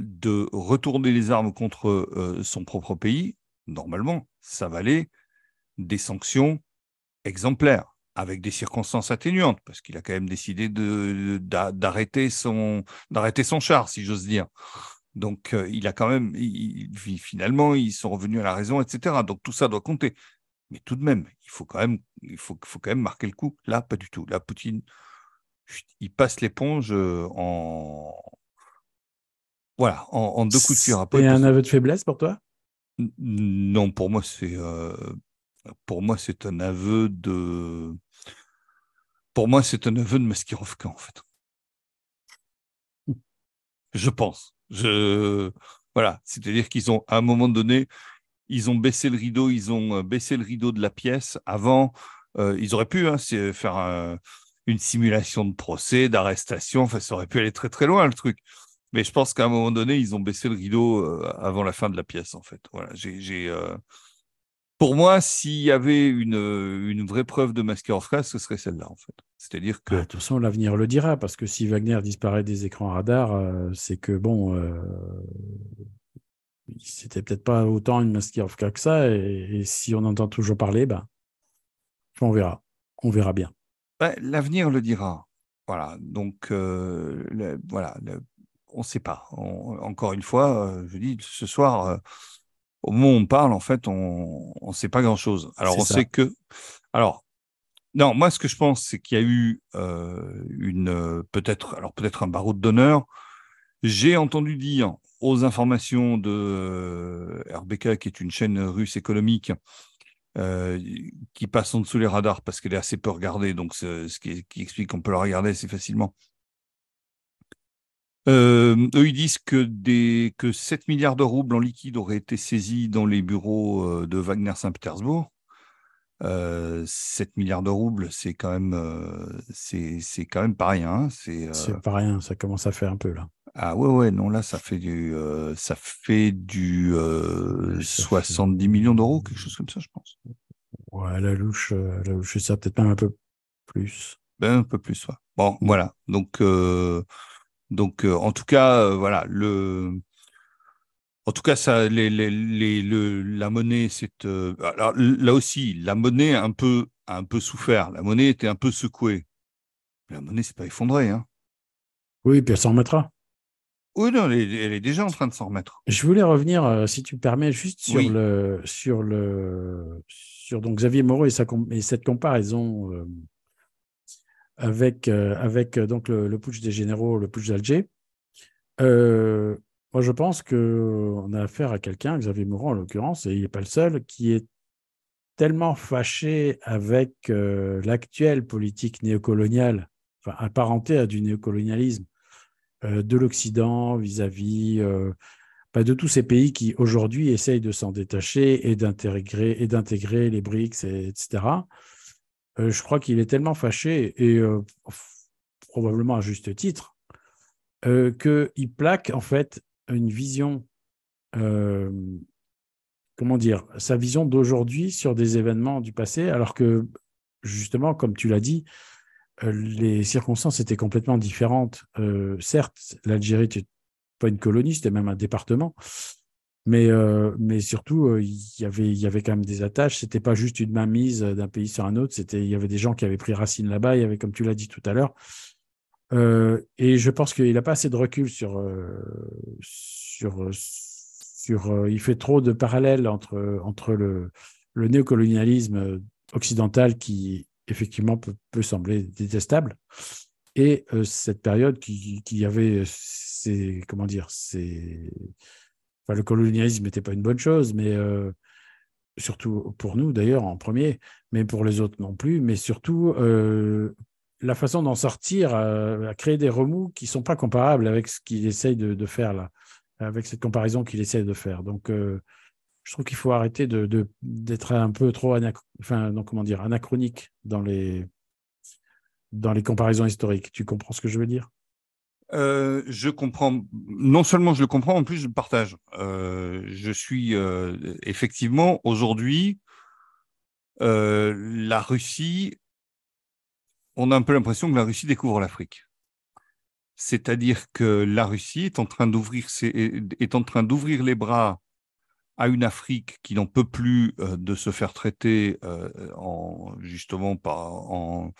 [SPEAKER 1] de retourner les armes contre euh, son propre pays, normalement, ça valait des sanctions exemplaires, avec des circonstances atténuantes, parce qu'il a quand même décidé d'arrêter son, char, si j'ose dire. Donc, euh, il a quand même, finalement, ils sont revenus à la raison, etc. Donc, tout ça doit compter. Mais tout de même, il faut quand même, il faut, faut quand même marquer le coup. Là, pas du tout. Là, Poutine, il passe l'éponge euh, en, voilà, en, deux coups de cuir.
[SPEAKER 2] Et un aveu de faiblesse pour toi?
[SPEAKER 1] Non, pour moi, c'est, euh, pour moi, c'est un aveu de, pour moi, c'est un aveu de Maskirovka, en fait. Je pense. Je voilà, c'est-à-dire qu'ils ont à un moment donné, ils ont baissé le rideau, ils ont euh, baissé le rideau de la pièce. Avant, euh, ils auraient pu hein, faire une simulation de procès, d'arrestation. Enfin, ça aurait pu aller très très loin le truc. Mais je pense qu'à un moment donné, ils ont baissé le rideau euh, avant la fin de la pièce, en fait. Voilà, j'ai, pour moi, s'il y avait une, une vraie preuve de Masquerofka, ce serait celle-là, en fait. C'est-à-dire que.
[SPEAKER 2] Bah, de toute façon, l'avenir le dira, parce que si Wagner disparaît des écrans radars, euh, c'est que, bon, euh, c'était peut-être pas autant une Masquerofka que ça, et, si on entend toujours parler, ben, on verra. On verra bien.
[SPEAKER 1] Bah, l'avenir le dira. Voilà. Donc, euh, voilà. On ne sait pas. encore une fois, je dis, ce soir au moment où on parle, en fait, on ne sait pas grand-chose. Alors, on sait que... Alors, non, moi, ce que je pense, c'est qu'il y a eu euh, une euh, peut-être, alors peut-être un barreau d'honneur. J'ai entendu dire aux informations de euh, RBK, qui est une chaîne russe économique, qui passe en dessous les radars parce qu'elle est assez peu regardée, donc ce qui, qui explique qu'on peut la regarder assez facilement. Euh, eux, ils disent que, des, que 7 milliards de roubles en liquide auraient été saisis dans les bureaux euh, de Wagner Saint-Pétersbourg. Euh, 7 milliards de roubles, c'est quand même, euh, c'est, c'est quand même pas rien. Hein.
[SPEAKER 2] C'est, c'est pas rien, ça commence à faire un peu là.
[SPEAKER 1] Ah ouais, ouais, non, là, ça fait du, ça fait du 70 millions d'euros, quelque chose comme ça, je pense.
[SPEAKER 2] Ouais, la louche, la louche, ça peut-être même un peu plus.
[SPEAKER 1] Ben, un peu plus, ouais. Bon, voilà. Donc, donc, euh, en tout cas, euh, voilà, le, en tout cas, ça, les, les, les, le, la monnaie, c'est euh, alors là aussi, la monnaie a un peu, a un peu souffert. La monnaie était un peu secouée. La monnaie s'est pas effondrée, hein.
[SPEAKER 2] Oui, puis elle s'en remettra.
[SPEAKER 1] Oui, non, elle est, déjà en train de s'en remettre.
[SPEAKER 2] Je voulais revenir, si tu me permets, juste sur le, sur le, sur donc Xavier Moreau et, sa, et cette comparaison avec, euh, avec euh, donc le, putsch des généraux, le putsch d'Alger. Euh, moi, je pense qu'on a affaire à quelqu'un, Xavier Mourant en l'occurrence, et il n'est pas le seul, qui est tellement fâché avec l'actuelle politique néocoloniale, apparentée à du néocolonialisme de l'Occident vis-à-vis bah, de tous ces pays qui aujourd'hui essayent de s'en détacher et d'intégrer les BRICS, etc. Euh, je crois qu'il est tellement fâché, et euh, probablement à juste titre, euh, qu'il plaque en fait une vision, comment dire, sa vision d'aujourd'hui sur des événements du passé, alors que justement, comme tu l'as dit, les circonstances étaient complètement différentes. certes, l'Algérie n'était pas une colonie, c'était même un département, mais, euh, mais surtout, euh, il, y avait, il y avait quand même des attaches. C'était pas juste une mainmise d'un pays sur un autre. C'était, il y avait des gens qui avaient pris racine là-bas. Il y avait, comme tu l'as dit tout à l'heure. Euh, et je pense qu'il n'a pas assez de recul sur, sur, sur. il fait trop de parallèles entre, entre le, le néocolonialisme occidental qui, effectivement, peut, peut sembler détestable et cette période qui, qui avait, c'est comment dire, le colonialisme n'était pas une bonne chose, mais, euh, surtout pour nous d'ailleurs en premier, mais pour les autres non plus, mais surtout euh, la façon d'en sortir a créé des remous qui ne sont pas comparables avec ce qu'il essaye de, faire là, avec cette comparaison qu'il essaye de faire. Donc, euh, je trouve qu'il faut arrêter d'être un peu trop enfin, comment dire, anachronique dans les, dans les comparaisons historiques. Tu comprends ce que je veux dire?
[SPEAKER 1] Euh, je comprends. Non seulement je le comprends, en plus je le partage. Euh, je suis effectivement aujourd'hui la Russie on a un peu l'impression que la Russie découvre l'Afrique. C'est-à-dire que la Russie est en train d'ouvrir est en train d'ouvrir les bras à une Afrique qui n'en peut plus euh, de se faire traiter euh, en justement par en,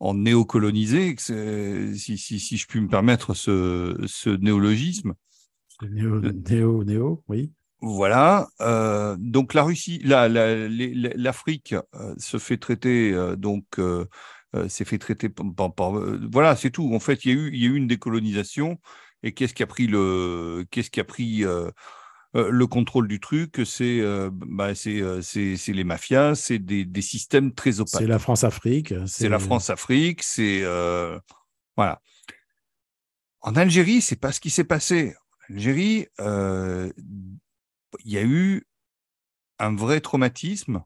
[SPEAKER 1] en néocolonisé, si, si, je puis me permettre ce, néologisme.
[SPEAKER 2] Néo, néo, néo, oui.
[SPEAKER 1] Voilà. Euh, donc la Russie, l'Afrique se fait traiter donc euh, s'est fait traiter par, euh, voilà, c'est tout. En fait, il y a eu, il y a eu une décolonisation. Et qu'est-ce qui a pris le, qu'est-ce qui a pris euh, le contrôle du truc C'est, bah, c'est, c'est, les mafias, c'est des, des, systèmes très opaques.
[SPEAKER 2] C'est la France-Afrique.
[SPEAKER 1] C'est la France-Afrique. C'est voilà. En Algérie, c'est pas ce qui s'est passé. En Algérie, il y a eu un vrai traumatisme.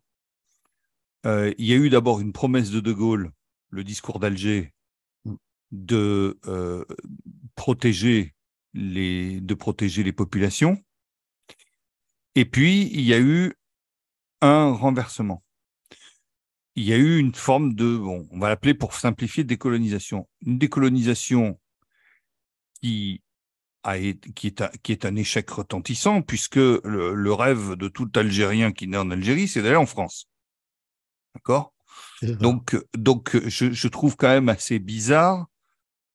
[SPEAKER 1] il y a eu d'abord une promesse de De Gaulle le discours d'Alger de euh, protéger les de protéger les populations. Et puis il y a eu un renversement. Il y a eu une forme de bon, on va l'appeler pour simplifier décolonisation, une décolonisation qui a, qui, est qui est un échec retentissant puisque le, le rêve de tout Algérien qui naît en Algérie, c'est d'aller en France. D'accord? Donc, donc je, je, trouve quand même assez bizarre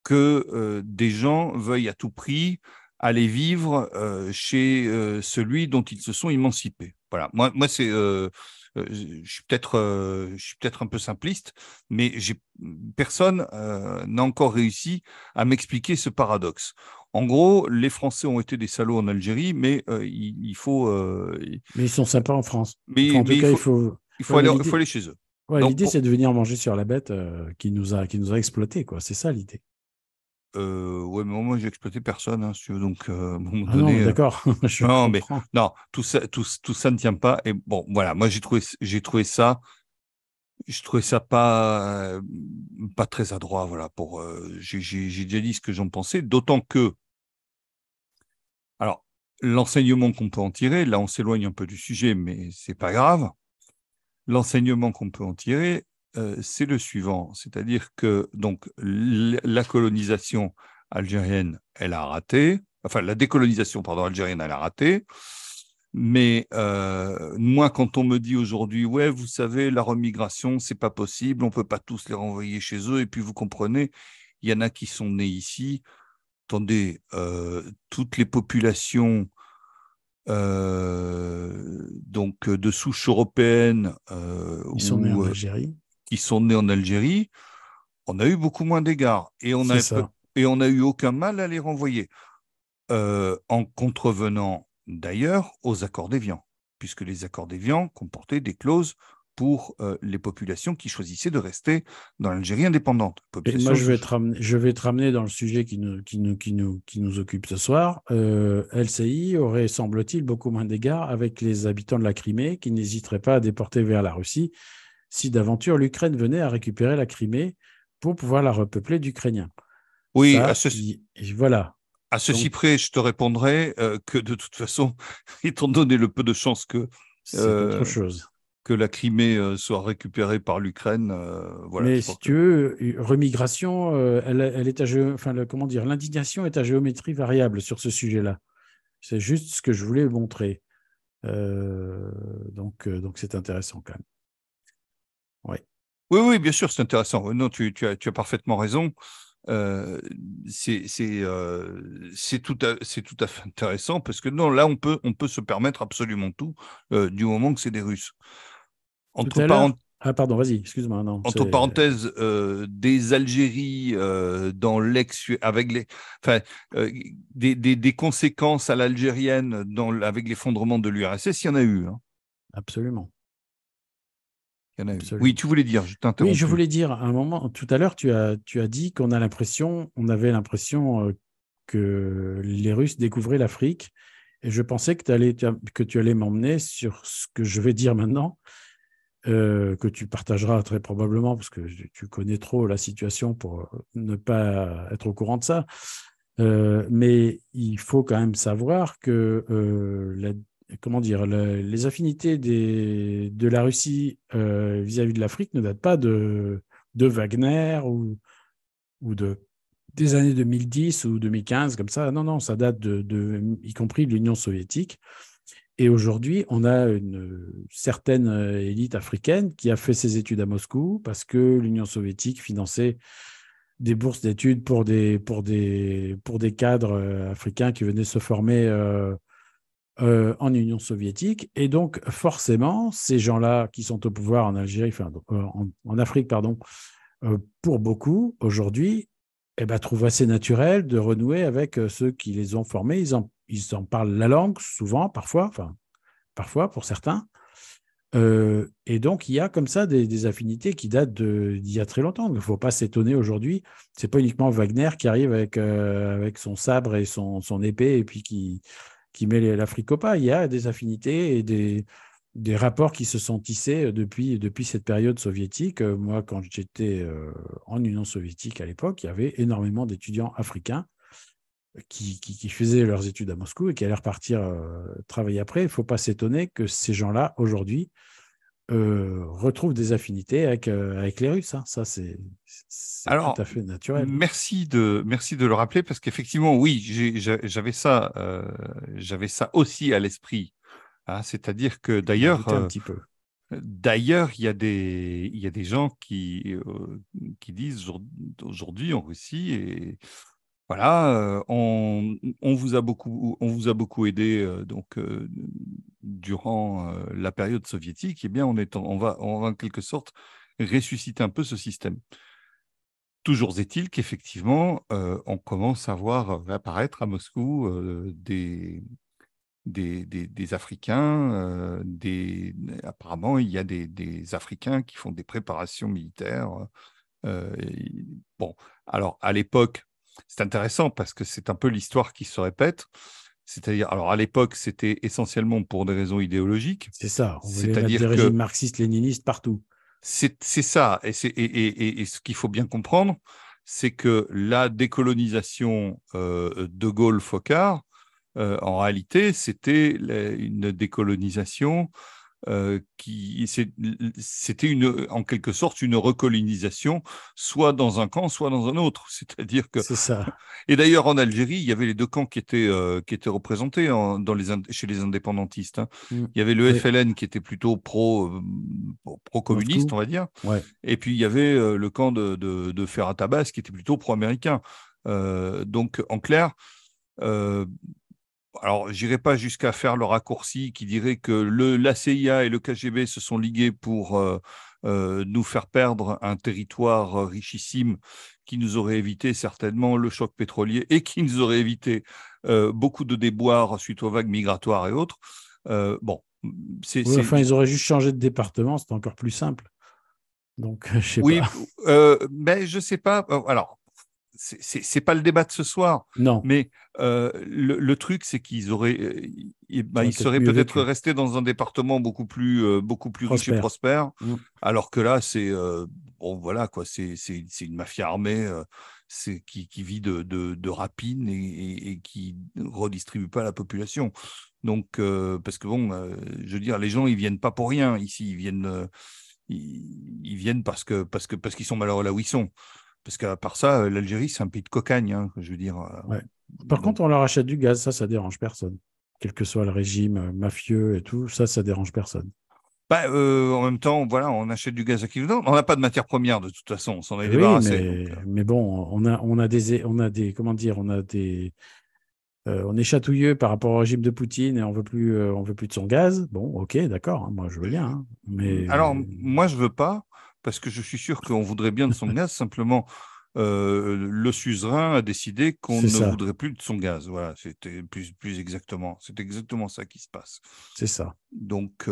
[SPEAKER 1] que euh, des gens veuillent à tout prix aller vivre euh, chez euh, celui dont ils se sont émancipés. Voilà. Moi, moi c'est, je suis peut-être, je suis peut-être un peu simpliste, mais j'ai personne n'a encore réussi à m'expliquer ce paradoxe. En gros, les Français ont été des salauds en Algérie, mais il, faut.
[SPEAKER 2] mais ils sont sympas en France. Mais, en tout cas, il faut,
[SPEAKER 1] il faut, aller, faut aller chez eux
[SPEAKER 2] l'idée, c'est de venir manger sur la bête euh, qui nous a, qui nous a exploité, quoi. C'est ça l'idée.
[SPEAKER 1] Euh, ouais, mais moi, j'ai exploité personne, hein, si tu veux. Donc, euh,
[SPEAKER 2] ah non, euh, d'accord.
[SPEAKER 1] non, mais non, tout ça, tout, tout, ça ne tient pas. Et bon, voilà, moi, j'ai trouvé, j'ai trouvé ça, je trouvais ça pas, pas très adroit, voilà. Pour, j'ai, j'ai déjà dit ce que j'en pensais, d'autant que, alors, l'enseignement qu'on peut en tirer, là, on s'éloigne un peu du sujet, mais c'est pas grave l'enseignement qu'on peut en tirer, euh, c'est le suivant, c'est-à-dire que donc la colonisation algérienne, elle a raté, enfin la décolonisation pardon algérienne, elle a raté. Mais euh, moi, quand on me dit aujourd'hui, ouais, vous savez, la remigration, c'est pas possible, on peut pas tous les renvoyer chez eux. Et puis vous comprenez, il y en a qui sont nés ici. Attendez, euh, toutes les populations euh, donc de souche européenne
[SPEAKER 2] qui sont nés en Algérie,
[SPEAKER 1] qui sont nés en Algérie, on a eu beaucoup moins d'égards et on a et on a eu aucun mal à les renvoyer en contrevenant d'ailleurs aux accords d'Évian, puisque les accords d'Évian comportaient des clauses pour euh, les populations qui choisissaient de rester dans l'Algérie indépendante.
[SPEAKER 2] moi, je vais, te ramener, je vais te ramener dans le sujet qui nous, qui nous, qui nous, qui nous occupe ce soir. Euh, LCI aurait, semble-t-il, beaucoup moins d'égards avec les habitants de la Crimée qui n'hésiteraient pas à déporter vers la Russie si d'aventure l'Ukraine venait à récupérer la Crimée pour pouvoir la repeupler d'Ukrainiens.
[SPEAKER 1] Oui, à ceci,
[SPEAKER 2] voilà.
[SPEAKER 1] À ceci près, je te répondrai euh, que de toute façon, étant donné le peu de chance que
[SPEAKER 2] autre chose
[SPEAKER 1] que la Crimée euh, soit récupérée par l'Ukraine. Euh, voilà,
[SPEAKER 2] Mais si tu veux, remigration, euh, elle, est à enfin, comment dire, l'indignation est à géométrie variable sur ce sujet-là. C'est juste ce que je voulais montrer. donc, donc c'est intéressant quand même.
[SPEAKER 1] Oui. Oui, oui, bien sûr, c'est intéressant. Non, tu, tu, as, tu as parfaitement raison. c'est tout, à, tout à fait intéressant parce que non, là, on peut, on peut se permettre absolument tout du moment que c'est des Russes.
[SPEAKER 2] Entre parenthèses. Ah pardon, vas-y, excuse-moi.
[SPEAKER 1] Entre parenthèses, euh, des Algéries euh, dans l'ex, avec les, enfin, euh, des, des, des, conséquences à l'algérienne dans avec l'effondrement de l'URSS, il y en a eu. Hein.
[SPEAKER 2] Absolument.
[SPEAKER 1] Oui, tu voulais dire, je t'interromps.
[SPEAKER 2] Oui, je voulais dire, à un moment, tout à l'heure, tu as, tu as dit qu'on a l'impression, on avait l'impression euh, que les Russes découvraient l'Afrique. Et je pensais que, allais, que tu allais m'emmener sur ce que je vais dire maintenant, euh, que tu partageras très probablement, parce que tu connais trop la situation pour ne pas être au courant de ça. Euh, mais il faut quand même savoir que la comment dire, les affinités de la Russie euh, vis-à-vis de l'Afrique ne datent pas de, Wagner ou, de, des années 2010 ou 2015, comme ça. Non, non, ça date de, y compris de l'Union soviétique. Et aujourd'hui, on a une certaine élite africaine qui a fait ses études à Moscou parce que l'Union soviétique finançait des bourses d'études pour des, cadres euh, africains qui venaient se former euh, euh, en Union soviétique. Et donc, forcément, ces gens-là qui sont au pouvoir en Algérie, euh, en, Afrique, pardon, euh, pour beaucoup, aujourd'hui, eh ben, trouvent assez naturel de renouer avec ceux qui les ont formés. Ils en, parlent la langue, souvent, parfois, enfin, parfois pour certains. et donc, il y a comme ça des, affinités qui datent d'il y a très longtemps. Il ne faut pas s'étonner aujourd'hui. Ce n'est pas uniquement Wagner qui arrive avec, son sabre et son épée et puis qui, qui met l'Afrique au pas. Il y a des affinités et des, rapports qui se sont tissés depuis, depuis cette période soviétique. Euh, moi, quand j'étais euh, en Union soviétique à l'époque, il y avait énormément d'étudiants africains qui, faisaient leurs études à Moscou et qui allaient repartir euh, travailler après. Il ne faut pas s'étonner que ces gens-là, aujourd'hui, retrouvent des affinités avec, avec les Russes. Hein. Ça, c'est tout à fait naturel.
[SPEAKER 1] Merci de, merci de le rappeler parce qu'effectivement, oui, j'avais ça, j'avais ça aussi à l'esprit. Hein. C'est-à-dire que d'ailleurs. D'ailleurs, il y a des, il y a des gens qui, qui disent aujourd'hui en Russie et voilà, on, on, vous a beaucoup, on vous a beaucoup aidé donc durant la période soviétique. Eh bien, on est, va, on va en quelque sorte ressusciter un peu ce système. Toujours est-il qu'effectivement, on commence à voir apparaître à Moscou des, des, des, Africains. apparemment, il y a des, Africains qui font des préparations militaires. bon, alors à l'époque, c'est intéressant parce que c'est un peu l'histoire qui se répète. C'est-à-dire, alors à l'époque, c'était essentiellement pour des raisons idéologiques.
[SPEAKER 2] C'est ça, C'est-à-dire des régimes marxistes-léninistes partout.
[SPEAKER 1] C'est ça, et, et, et, ce qu'il faut bien comprendre, c'est que la décolonisation euh, de Gaulle-Focard, euh, en réalité, c'était une décolonisation euh, qui c'était une en quelque sorte une recolonisation soit dans un camp soit dans un autre. C'est-à-dire que
[SPEAKER 2] c'est ça.
[SPEAKER 1] et d'ailleurs en Algérie il y avait les deux camps qui étaient euh, qui étaient représentés dans les chez les indépendantistes hein. mmh. il y avait le FLN qui était plutôt pro euh, pro communiste on va dire. Et puis il y avait le camp de de, de Ferrat Abbas qui était plutôt pro américain donc en clair alors, j'irai pas jusqu'à faire le raccourci qui dirait que le, la CIA et le KGB se sont ligués pour euh, euh, nous faire perdre un territoire richissime qui nous aurait évité certainement le choc pétrolier et qui nous aurait évité euh, beaucoup de déboires suite aux vagues migratoires et autres. bon,
[SPEAKER 2] c'est. enfin, ils auraient juste changé de département, c'est encore plus simple. Donc, je sais
[SPEAKER 1] oui,
[SPEAKER 2] pas.
[SPEAKER 1] mais je sais pas. Alors, c'est pas le débat de ce soir.
[SPEAKER 2] Non.
[SPEAKER 1] Mais euh, le, truc, c'est qu'ils auraient, euh, bah, ils seraient peut-être restés dans un département beaucoup plus, euh, beaucoup plus riche et prospère, mmh. alors que là, c'est bon, voilà quoi, c'est une mafia armée, c'est qui, qui, vit de, de, de rapine et, et, qui redistribue pas la population. Donc, parce que bon, je veux dire, les gens, ils viennent pas pour rien ici, ils viennent, ils, ils, viennent parce que parce que parce qu'ils sont malheureux là où ils sont. Parce qu'à part ça, euh, l'Algérie, c'est un pays de cocagne, hein, je veux dire.
[SPEAKER 2] Euh, par contre, on leur achète du gaz, ça, ça dérange personne. Quel que soit le régime euh, mafieux et tout, ça, ça dérange personne.
[SPEAKER 1] Bah, en même temps, voilà, on achète du gaz à qui On n'a pas de matière première de toute façon, on s'en est débarrassé.
[SPEAKER 2] Mais, bon, on a, on a des, on a des, comment dire, on a des, on est chatouilleux par rapport au régime de Poutine et on veut plus, on veut plus de son gaz. Bon, ok, d'accord, hein, moi je veux bien. Hein, mais
[SPEAKER 1] alors moi je veux pas parce que je suis sûr qu'on voudrait bien de son gaz. Simplement, le suzerain a décidé qu'on ne voudrait plus de son gaz. Voilà, c'était plus, plus exactement. C'est exactement ça qui se passe.
[SPEAKER 2] C'est ça.
[SPEAKER 1] Donc,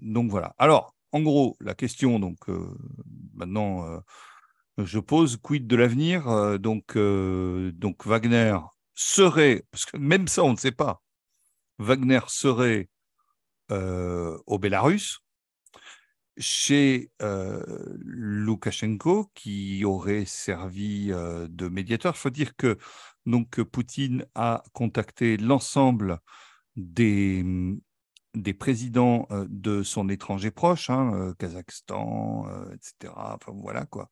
[SPEAKER 1] donc voilà. Alors, en gros, la question, donc maintenant, je pose quid de l'avenir? donc, donc Wagner serait, parce que même ça, on ne sait pas. Wagner serait au Bélarus chez euh, Loukachenko, qui aurait servi euh, de médiateur. Il faut dire que donc, Poutine a contacté l'ensemble des, des présidents euh, de son étranger proche, hein, Kazakhstan, etc. Enfin, voilà quoi,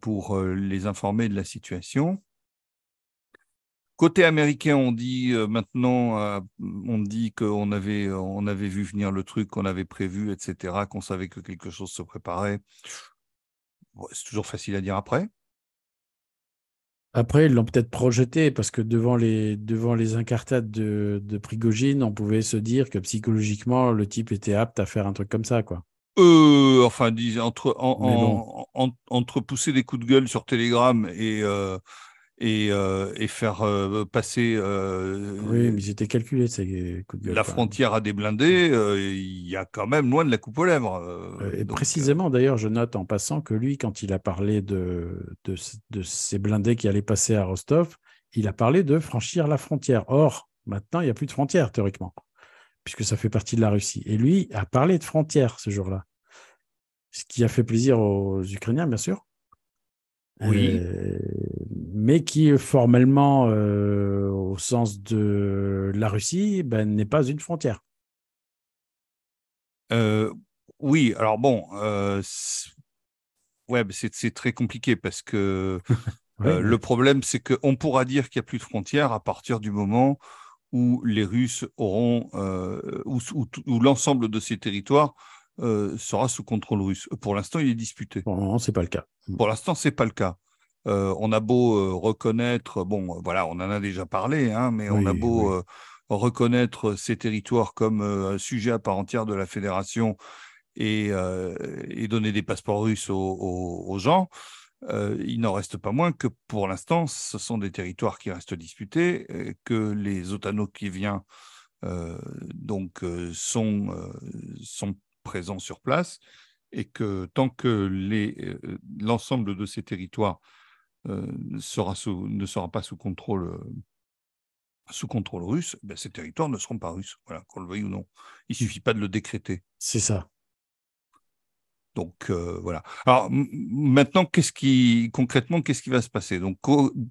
[SPEAKER 1] pour les informer de la situation. Côté américain, on dit euh, maintenant, euh, on dit qu'on avait, on avait vu venir le truc, qu'on avait prévu, etc., qu'on savait que quelque chose se préparait. c'est toujours facile à dire après.
[SPEAKER 2] Après, ils l'ont peut-être projeté parce que devant les, devant les incartades de, de Prigogine, on pouvait se dire que psychologiquement, le type était apte à faire un truc comme ça, quoi.
[SPEAKER 1] Euh, enfin, dis, entre, entre pousser des coups de gueule sur Telegram et, et, euh, et faire euh, passer
[SPEAKER 2] euh, oui, mais ils calculé ces coups de gueule,
[SPEAKER 1] la frontière à des blindés, il y a quand même loin de la coupe aux lèvres.
[SPEAKER 2] et précisément, d'ailleurs, je note en passant que lui, quand il a parlé de, de, de, ces blindés qui allaient passer à Rostov, il a parlé de franchir la frontière. Or, maintenant, il n'y a plus de frontière, théoriquement, puisque ça fait partie de la Russie. Et lui a parlé de frontière ce jour-là. Ce qui a fait plaisir aux Ukrainiens, bien sûr.
[SPEAKER 1] Oui
[SPEAKER 2] mais qui formellement, euh, au sens de la Russie, ben, n'est pas une frontière.
[SPEAKER 1] Euh, oui, alors bon, euh, ouais, c'est très compliqué parce que le problème, c'est qu'on pourra dire qu'il n'y a plus de frontières à partir du moment où les Russes auront, où, où, l'ensemble de ces territoires sera sous contrôle russe. Pour l'instant, il est disputé.
[SPEAKER 2] Pour l'instant, c'est pas le cas.
[SPEAKER 1] Pour l'instant, c'est pas le cas. Euh, on a beau euh, reconnaître, bon, voilà, on en a déjà parlé, hein, mais on a beau euh, reconnaître ces territoires comme un sujet à part entière de la fédération et, donner des passeports russes aux, gens. il n'en reste pas moins que pour l'instant, ce sont des territoires qui restent disputés, que les Otanokiviens donc sont, sont présents sur place et que tant que l'ensemble de ces territoires euh, sera sous, ne sera pas sous contrôle, euh, sous contrôle russe, ben, ces territoires ne seront pas russes, voilà, qu'on le veuille ou non. Il suffit pas de le décréter.
[SPEAKER 2] C'est ça.
[SPEAKER 1] Donc euh, voilà. Alors maintenant, qu'est-ce qui concrètement, qu'est-ce qui va se passer? Donc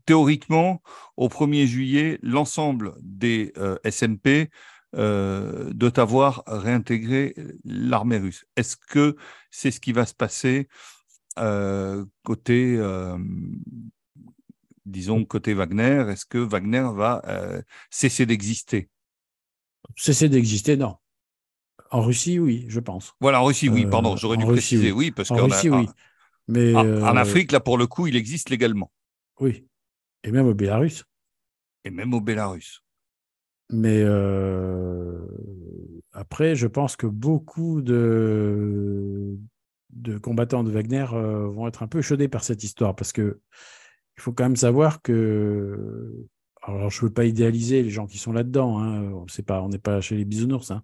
[SPEAKER 1] théoriquement, au 1er juillet, l'ensemble des SMP doit avoir réintégré l'armée russe. Est-ce que c'est ce qui va se passer euh, côté, euh, disons, côté Wagner, est-ce que Wagner va euh, cesser d'exister?
[SPEAKER 2] Cesser d'exister, non. En Russie, oui, je pense.
[SPEAKER 1] Voilà, en Russie, oui, pardon, j'aurais dû préciser, oui, parce qu'en Russie, oui. Mais en, Afrique, là, pour le coup, il existe légalement.
[SPEAKER 2] Oui, et même au Bélarus.
[SPEAKER 1] Et même au Bélarus.
[SPEAKER 2] Mais après, je pense que beaucoup de, de combattants de Wagner euh, vont être un peu chaudés par cette histoire parce que il faut quand même savoir que alors je ne veux pas idéaliser les gens qui sont là-dedans, hein, on pas, on n'est pas chez les bisounours, hein,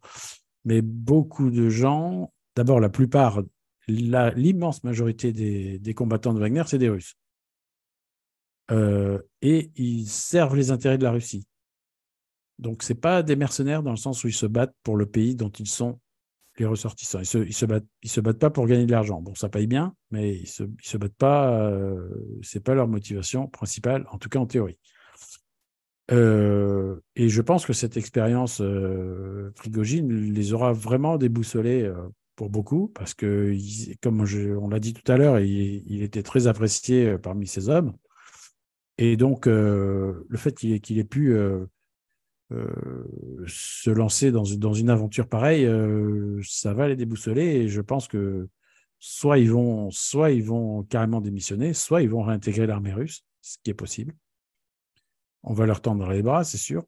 [SPEAKER 2] mais beaucoup de gens, d'abord la plupart, l'immense majorité des, combattants de Wagner, c'est des Russes. Euh, et ils servent les intérêts de la Russie. Donc, ce pas des mercenaires dans le sens où ils se battent pour le pays dont ils sont les ressortissants. Ils se, ils se, battent, pas pour gagner de l'argent. Bon, ça paye bien, mais ils se, se battent pas. Euh, c'est pas leur motivation principale, en tout cas en théorie. Euh, et je pense que cette expérience euh, Prigogine les aura vraiment déboussolés euh, pour beaucoup, parce que, comme on l'a dit tout à l'heure, il, était très apprécié parmi ses hommes. Et donc, le fait qu'il ait, qu'il ait pu euh, se lancer dans, dans, une aventure pareille, euh, ça va les déboussoler. Et je pense que soit ils vont, soit ils vont carrément démissionner, soit ils vont réintégrer l'armée russe, ce qui est possible. On va leur tendre les bras, c'est sûr.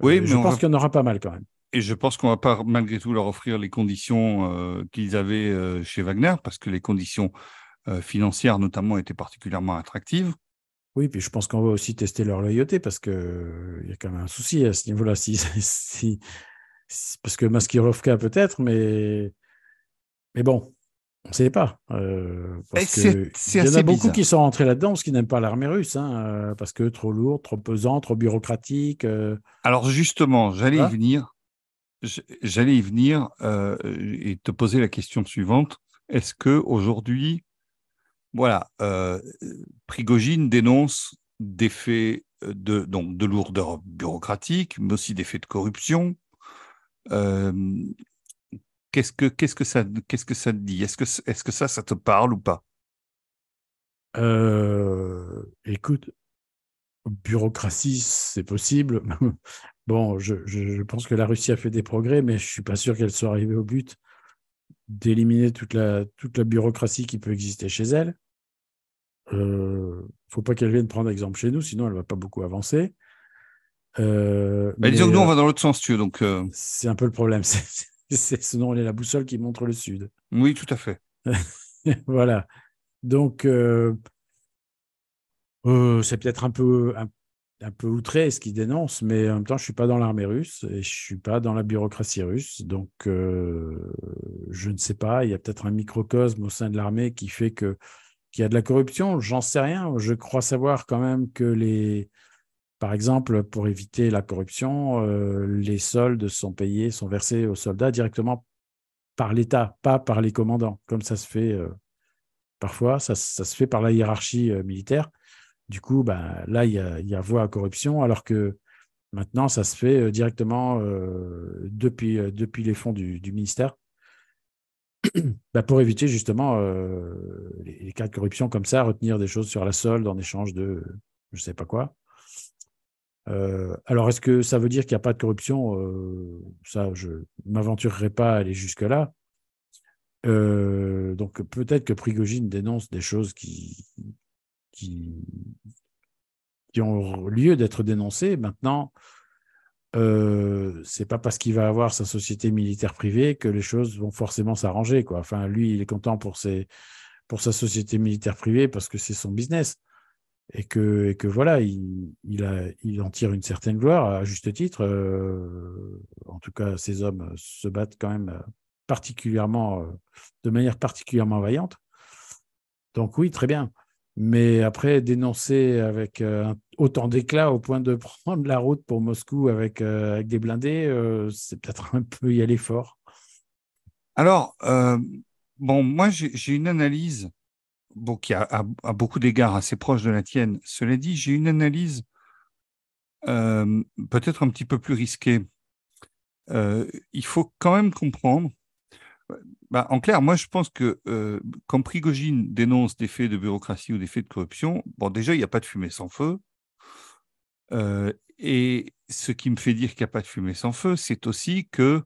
[SPEAKER 2] Oui, euh, mais je pense qu'il y en aura pas mal quand même.
[SPEAKER 1] Et je pense qu'on va pas malgré tout leur offrir les conditions qu'ils avaient chez Wagner, parce que les conditions financière notamment était particulièrement attractive.
[SPEAKER 2] Oui, puis je pense qu'on va aussi tester leur loyauté parce qu'il y a quand même un souci à ce niveau-là. Si, si, parce que Maskirovka peut-être, mais, mais bon, on ne sait pas. Euh, parce il y en a beaucoup qui sont rentrés là-dedans parce qu'ils n'aiment pas l'armée russe, hein, euh, parce que trop lourd, trop pesant, trop bureaucratique. Euh.
[SPEAKER 1] Alors justement, j'allais y venir. J'allais y venir et te poser la question suivante. Est-ce que aujourd'hui, voilà, Prigogine dénonce des faits de, donc, de lourdeur bureaucratique, mais aussi des faits de corruption, qu'est-ce que que ça que ça te dit? Est-ce que est-ce que ça ça te parle ou pas?
[SPEAKER 2] Euh, Écoute, bureaucratie, c'est possible. bon, je, je, pense que la Russie a fait des progrès, mais je suis pas sûr qu'elle soit arrivée au but d'éliminer toute la toute la bureaucratie qui peut exister chez elle. Euh, faut pas qu'elle vienne prendre exemple chez nous, sinon elle va pas beaucoup avancer.
[SPEAKER 1] Euh, bah, disons que nous, on va dans l'autre sens, tu donc. Euh,
[SPEAKER 2] c'est un peu le problème. C'est sinon elle est la boussole qui montre le sud.
[SPEAKER 1] Oui, tout à fait.
[SPEAKER 2] voilà. Donc, euh, c'est peut-être un peu, un, peu outré ce qu'il dénonce, mais en même temps, je ne suis pas dans l'armée russe et je ne suis pas dans la bureaucratie russe. Donc, je ne sais pas. Il y a peut-être un microcosme au sein de l'armée qui fait que qu'il y a de la corruption. J'en sais rien. Je crois savoir quand même que les par exemple, pour éviter la corruption, euh, les soldes sont payés, sont versés aux soldats directement par l'État, pas par les commandants, comme ça se fait euh, parfois, ça, se fait par la hiérarchie euh, militaire. Du coup, ben, là, il y a, y a voie à corruption, alors que maintenant, ça se fait directement depuis, depuis les fonds du, ministère. Ben, pour éviter justement les, les, cas de corruption comme ça, retenir des choses sur la solde en échange de je ne sais pas quoi. Euh, alors, est-ce que ça veut dire qu'il n'y a pas de corruption? Euh, Ça, je ne m'aventurerai pas à aller jusque-là. Euh, donc, peut-être que Prigogine dénonce des choses qui, qui, qui ont lieu d'être dénoncées. Maintenant, euh, c'est pas parce qu'il va avoir sa société militaire privée que les choses vont forcément s'arranger. Enfin, lui, il est content pour, ses, pour sa société militaire privée parce que c'est son business et que, et que voilà, il, il, en tire une certaine gloire à juste titre. Euh, en tout cas, ces hommes se battent quand même particulièrement, euh, de manière particulièrement vaillante. Donc oui, très bien. Mais après, dénoncer avec euh, autant d'éclat au point de prendre la route pour Moscou avec, avec des blindés, c'est peut-être un peu y aller fort.
[SPEAKER 1] Alors, bon, moi, j'ai une analyse bon, qui a à, beaucoup d'égards assez proche de la tienne. Cela dit, j'ai une analyse euh, peut-être un petit peu plus risquée. Euh, il faut quand même comprendre. Bah, en clair, moi, je pense que euh, quand Prigogine dénonce des faits de bureaucratie ou des faits de corruption, bon, déjà, il n'y a pas de fumée sans feu. et ce qui me fait dire qu'il n'y a pas de fumée sans feu, c'est aussi que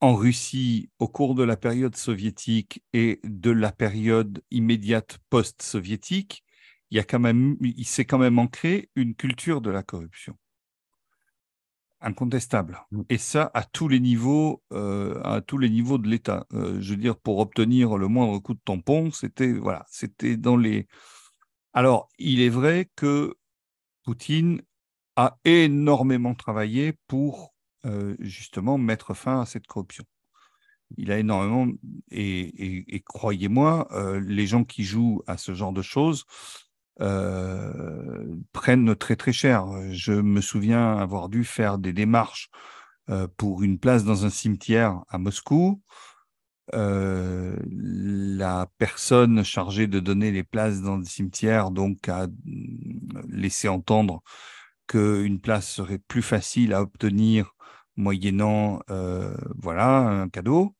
[SPEAKER 1] en Russie au cours de la période soviétique et de la période immédiate post-soviétique, il, il s'est quand même ancré une culture de la corruption. Incontestable. Mm. Et ça, à tous les niveaux, euh, à tous les niveaux de l'État. Euh, je veux dire, pour obtenir le moindre coup de tampon, c'était voilà, c'était dans les. Alors, il est vrai que Poutine a énormément travaillé pour euh, justement mettre fin à cette corruption. Il a énormément, et, croyez-moi, les gens qui jouent à ce genre de choses euh, prennent très très cher. Je me souviens avoir dû faire des démarches pour une place dans un cimetière à Moscou. la personne chargée de donner les places dans le cimetière donc a laissé entendre qu'une place serait plus facile à obtenir moyennant euh, voilà un cadeau,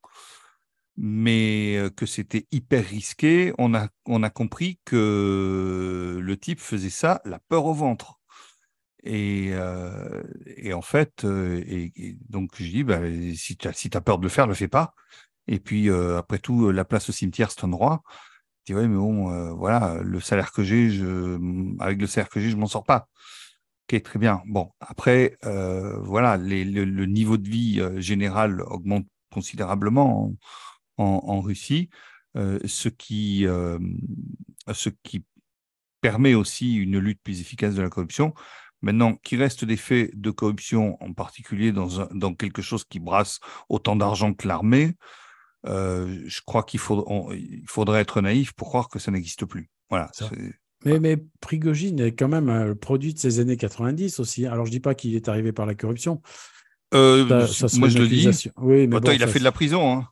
[SPEAKER 1] mais euh, que c'était hyper risqué. On a, on a compris que le type faisait ça, la peur au ventre. Et, euh, et en fait, et, donc je dis, bah, si tu as, si as peur de le faire, le fais pas. Et puis après tout, la place au cimetière, c'est un droit. Tu dis, ouais, mais bon, voilà, le salaire que j'ai, je, avec le salaire que j'ai, je m'en sors pas très bien. Bon, après, euh, voilà, le, niveau de vie euh, général augmente considérablement en, Russie. ce qui ce qui permet aussi une lutte plus efficace de la corruption. Maintenant, qu'il reste des faits de corruption, en particulier dans, dans quelque chose qui brasse autant d'argent que l'armée, euh, je crois qu'il il faudrait être naïf pour croire que ça n'existe plus. Voilà.
[SPEAKER 2] Mais, mais Prigogine est quand même un produit de ces années 90 aussi. Alors, je dis pas qu'il est arrivé par la corruption.
[SPEAKER 1] Euh, moi, je le dis. Oui, mais Attends, il a fait de la prison. Hein.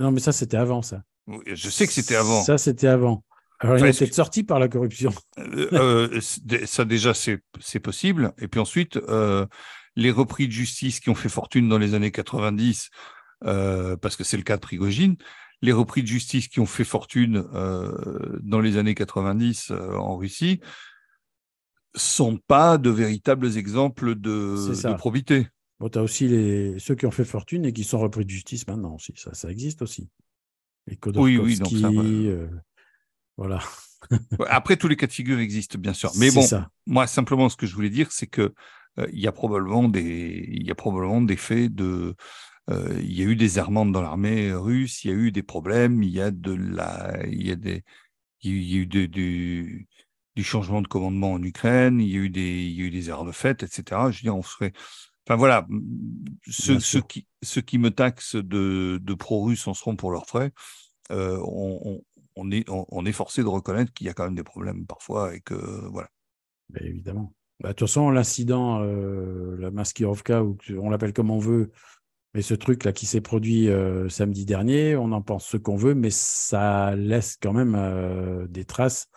[SPEAKER 2] Non, mais ça, c'était avant, ça.
[SPEAKER 1] Je sais que c'était avant.
[SPEAKER 2] Ça, c'était avant. Alors, il est peut-être sorti par la corruption.
[SPEAKER 1] Euh, euh, ça, déjà, c'est possible. Et puis ensuite, euh, les repris de justice qui ont fait fortune dans les années 90, parce que c'est le cas de Prigogine, les repris de justice qui ont fait fortune dans les années 90 en Russie, sont pas de véritables exemples de, probité.
[SPEAKER 2] Bon, tu as aussi les, ceux qui ont fait fortune et qui sont repris de justice maintenant aussi. Ça, ça existe aussi.
[SPEAKER 1] Les oui, oui, donc ça,
[SPEAKER 2] voilà.
[SPEAKER 1] Après, tous les cas de figure existent, bien sûr. Mais bon, moi, simplement, ce que je voulais dire, c'est que euh, il y a probablement des, il y a probablement des faits de, euh, il y a eu des errements dans l'armée russe, il y a eu des problèmes, il y a de la, il y a des, il y a eu du, du changement de commandement en Ukraine, il y a eu des, il y a eu des erreurs de fait, etc. Je veux dire, on serait, enfin voilà, ceux, ceux qui, ceux qui me taxent de, de pro-russe en seront pour leurs frais. Euh, on, on est, on, est forcé de reconnaître qu'il y a quand même des problèmes parfois et que voilà.
[SPEAKER 2] évidemment. Bah, de toute façon, l'incident, euh, la Maskirovka, ou on l'appelle comme on veut, mais ce truc-là qui s'est produit euh, samedi dernier, on en pense ce qu'on veut, mais ça laisse quand même euh, des traces.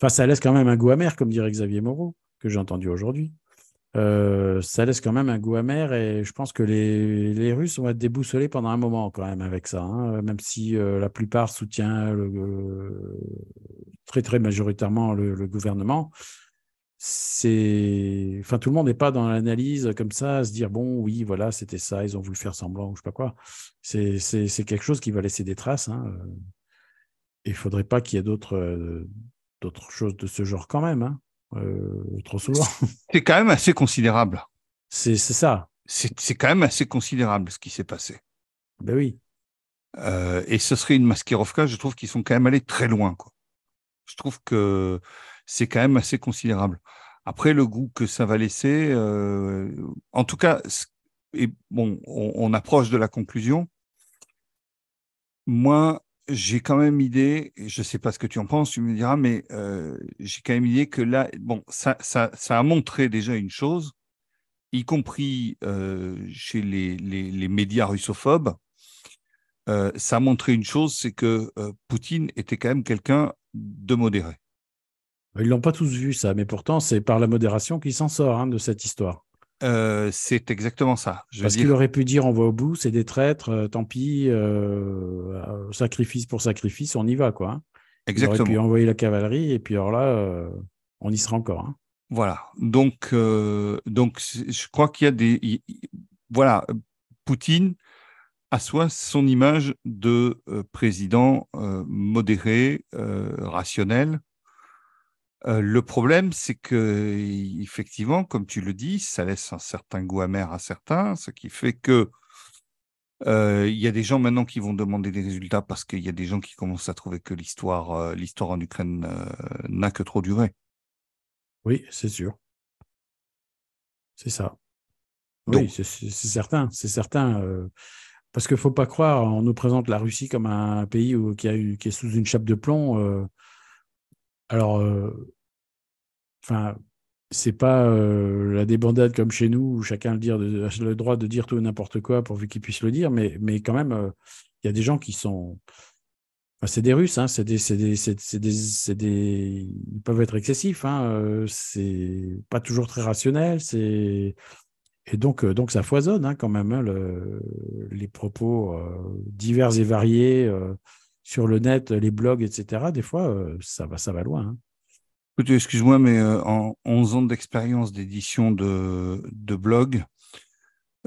[SPEAKER 2] Enfin, ça laisse quand même un goût amer, comme dirait Xavier Moreau, que j'ai entendu aujourd'hui. Euh, ça laisse quand même un goût amer et je pense que les, Russes vont être déboussolés pendant un moment quand même avec ça, hein, même si euh, la plupart soutient le, très très majoritairement le, gouvernement. C'est, enfin, tout le monde n'est pas dans l'analyse comme ça, à se dire bon, oui, voilà, c'était ça, ils ont voulu faire semblant ou je sais pas quoi. C'est, c'est, quelque chose qui va laisser des traces. Hein. Il faudrait pas qu'il y ait d'autres, d'autres choses de ce genre quand même. Hein. Euh, trop souvent.
[SPEAKER 1] C'est quand même assez considérable.
[SPEAKER 2] C'est ça.
[SPEAKER 1] C'est quand même assez considérable ce qui s'est passé.
[SPEAKER 2] Ben oui.
[SPEAKER 1] Euh, et ce serait une Maskirovka, je trouve qu'ils sont quand même allés très loin. Quoi. Je trouve que c'est quand même assez considérable. Après, le goût que ça va laisser, euh, en tout cas, et bon, on, approche de la conclusion. Moi, j'ai quand même idée, je ne sais pas ce que tu en penses, tu me diras, mais euh, j'ai quand même idée que là, bon, ça, a montré déjà une chose, y compris euh, chez les, les, les, médias russophobes, euh, ça a montré une chose, c'est que Poutine était quand même quelqu'un de modéré.
[SPEAKER 2] Ils l'ont pas tous vu ça, mais pourtant c'est par la modération qu'il s'en sort hein, de cette histoire.
[SPEAKER 1] Euh, c'est exactement ça.
[SPEAKER 2] Je Parce qu'il aurait pu dire on va au bout, c'est des traîtres, euh, tant pis, euh, sacrifice pour sacrifice, on y va quoi. Exactement. Il aurait pu envoyer la cavalerie et puis alors là, on y sera encore. Hein.
[SPEAKER 1] Voilà. Donc, donc je crois qu'il y a des, voilà, Poutine assoit son image de président modéré, rationnel, euh, le problème, c'est que, effectivement, comme tu le dis, ça laisse un certain goût amer à certains, ce qui fait que euh, il y a des gens maintenant qui vont demander des résultats parce qu'il y a des gens qui commencent à trouver que l'histoire, euh, l'histoire en Ukraine n'a que trop duré.
[SPEAKER 2] Oui, c'est sûr. C'est ça. Oui, c'est certain, c'est certain. parce qu'il ne faut pas croire, on nous présente la Russie comme un pays qui, a qui est sous une chape de plomb. Alors, Enfin, c'est pas euh, la débandade comme chez nous où chacun a le, droit de dire tout et n'importe quoi pourvu qu'il puisse le dire, mais, quand même, euh, il y a des gens qui sont. c'est des Russes, hein, c'est des, des, ils peuvent être excessifs, hein, euh, c'est pas toujours très rationnel, et donc, ça foisonne hein, quand même le, les propos divers et variés sur le net, les blogs, etc. Des fois, ça va, ça va loin. Hein
[SPEAKER 1] excuse-moi, mais euh, en 11 ans d'expérience d'édition de, de blog,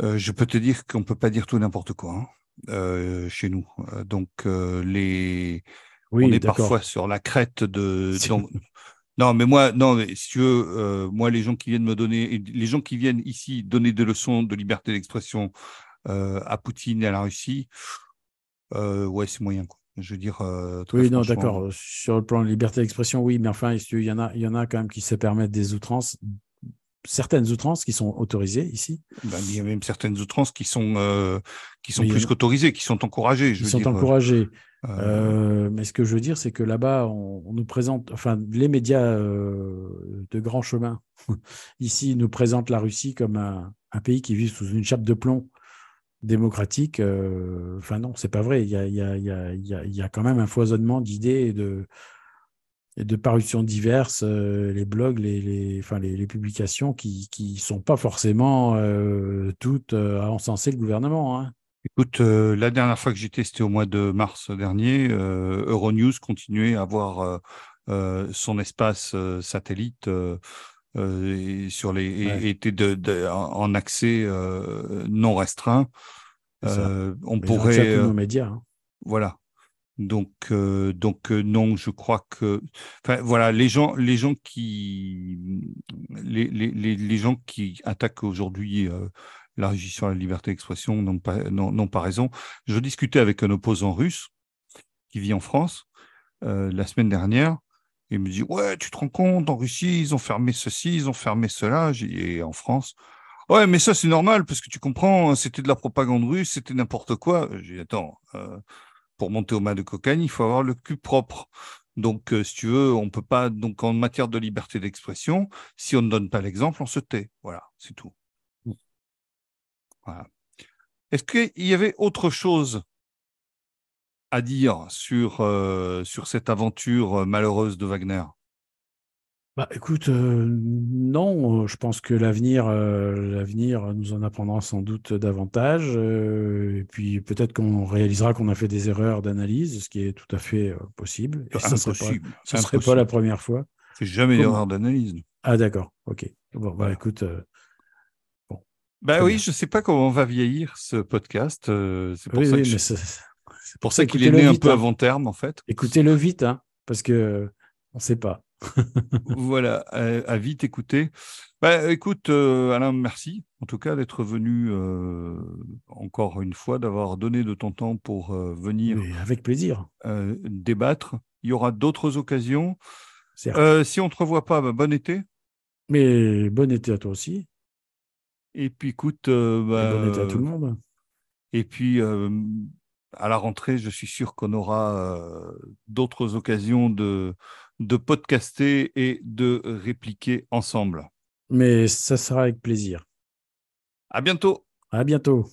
[SPEAKER 1] euh, je peux te dire qu'on ne peut pas dire tout n'importe quoi hein, euh, chez nous. donc, les... Oui, on est parfois sur la crête de... non, mais moi, non, mais si tu veux, moi, les gens qui viennent me donner, les gens qui viennent ici donner des leçons de liberté d'expression à Poutine et à la Russie, ouais, c'est moyen, quoi. Je veux dire.
[SPEAKER 2] oui, non, d'accord. Sur le plan de liberté d'expression, oui, mais enfin, il y en a, il y en a quand même qui se permettent des outrances certaines outrances qui sont autorisées ici?
[SPEAKER 1] Ben, il y a même certaines outrances qui sont, euh, qui sont plus qu'autorisées, qui sont encouragées.
[SPEAKER 2] Je qui sont encouragées. Euh, euh... mais ce que je veux dire, c'est que là-bas, on, nous présente, enfin, les médias euh, de grand chemin ici nous présentent la Russie comme un, un, pays qui vit sous une chape de plomb démocratique. Enfin non, c'est pas vrai. Il y a, quand même un foisonnement d'idées et de de parutions diverses, euh, les blogs, les, enfin, les, publications qui ne sont pas forcément euh, toutes euh, à encenser le gouvernement. Hein.
[SPEAKER 1] Écoute, la dernière fois que j'ai testé au mois de mars dernier, Euronews continuait à avoir son espace satellite sur les était de, en accès non restreint. on pourrait.
[SPEAKER 2] nos médias. Hein.
[SPEAKER 1] Voilà. Donc, euh, donc euh, non, je crois que, enfin, voilà, les gens, les gens qui, les, les, les gens qui attaquent aujourd'hui euh, la régie sur la liberté d'expression n'ont pas, n'ont pas raison. Je discutais avec un opposant russe qui vit en France la semaine dernière. Il me dit ouais, tu te rends compte, en Russie, ils ont fermé ceci, ils ont fermé cela, et en France? Ouais, mais ça c'est normal parce que tu comprends, c'était de la propagande russe, c'était n'importe quoi. J'ai dit attends, pour monter au mât de cocaïne, il faut avoir le cul propre. Donc, euh, si tu veux, on peut pas. Donc, en matière de liberté d'expression, si on ne donne pas l'exemple, on se tait. Voilà, c'est tout. Voilà. Est-ce qu'il y avait autre chose à dire sur, euh, sur cette aventure malheureuse de Wagner?
[SPEAKER 2] Bah, écoute, euh, non, je pense que l'avenir, euh, l'avenir nous en apprendra sans doute davantage. Euh, et puis peut-être qu'on réalisera qu'on a fait des erreurs d'analyse, ce qui est tout à fait possible. Et ce ne serait, pas, la première fois.
[SPEAKER 1] C'est jamais d'erreur d'analyse.
[SPEAKER 2] Ah d'accord, ok. Bon, bah écoute.
[SPEAKER 1] bah oui, je ne sais pas comment on va vieillir ce podcast. c'est pour ça c'est pour ça qu'il est né un peu hein. avant terme en fait.
[SPEAKER 2] Écoutez-le vite, hein, parce que on ne sait pas
[SPEAKER 1] voilà, à, vite écouter. Bah, écoute, euh, Alain, merci en tout cas d'être venu euh, encore une fois, d'avoir donné de ton temps pour euh, venir.
[SPEAKER 2] avec plaisir.
[SPEAKER 1] débattre. Il y aura d'autres occasions. si on ne te revoit pas, bah, bon été.
[SPEAKER 2] Mais bon été à toi aussi.
[SPEAKER 1] Et puis écoute. Bah,
[SPEAKER 2] bon été à tout le monde.
[SPEAKER 1] Et puis à la rentrée, je suis sûr qu'on aura d'autres occasions de de podcaster et de répliquer ensemble.
[SPEAKER 2] Mais ça sera avec plaisir.
[SPEAKER 1] À bientôt.
[SPEAKER 2] À bientôt.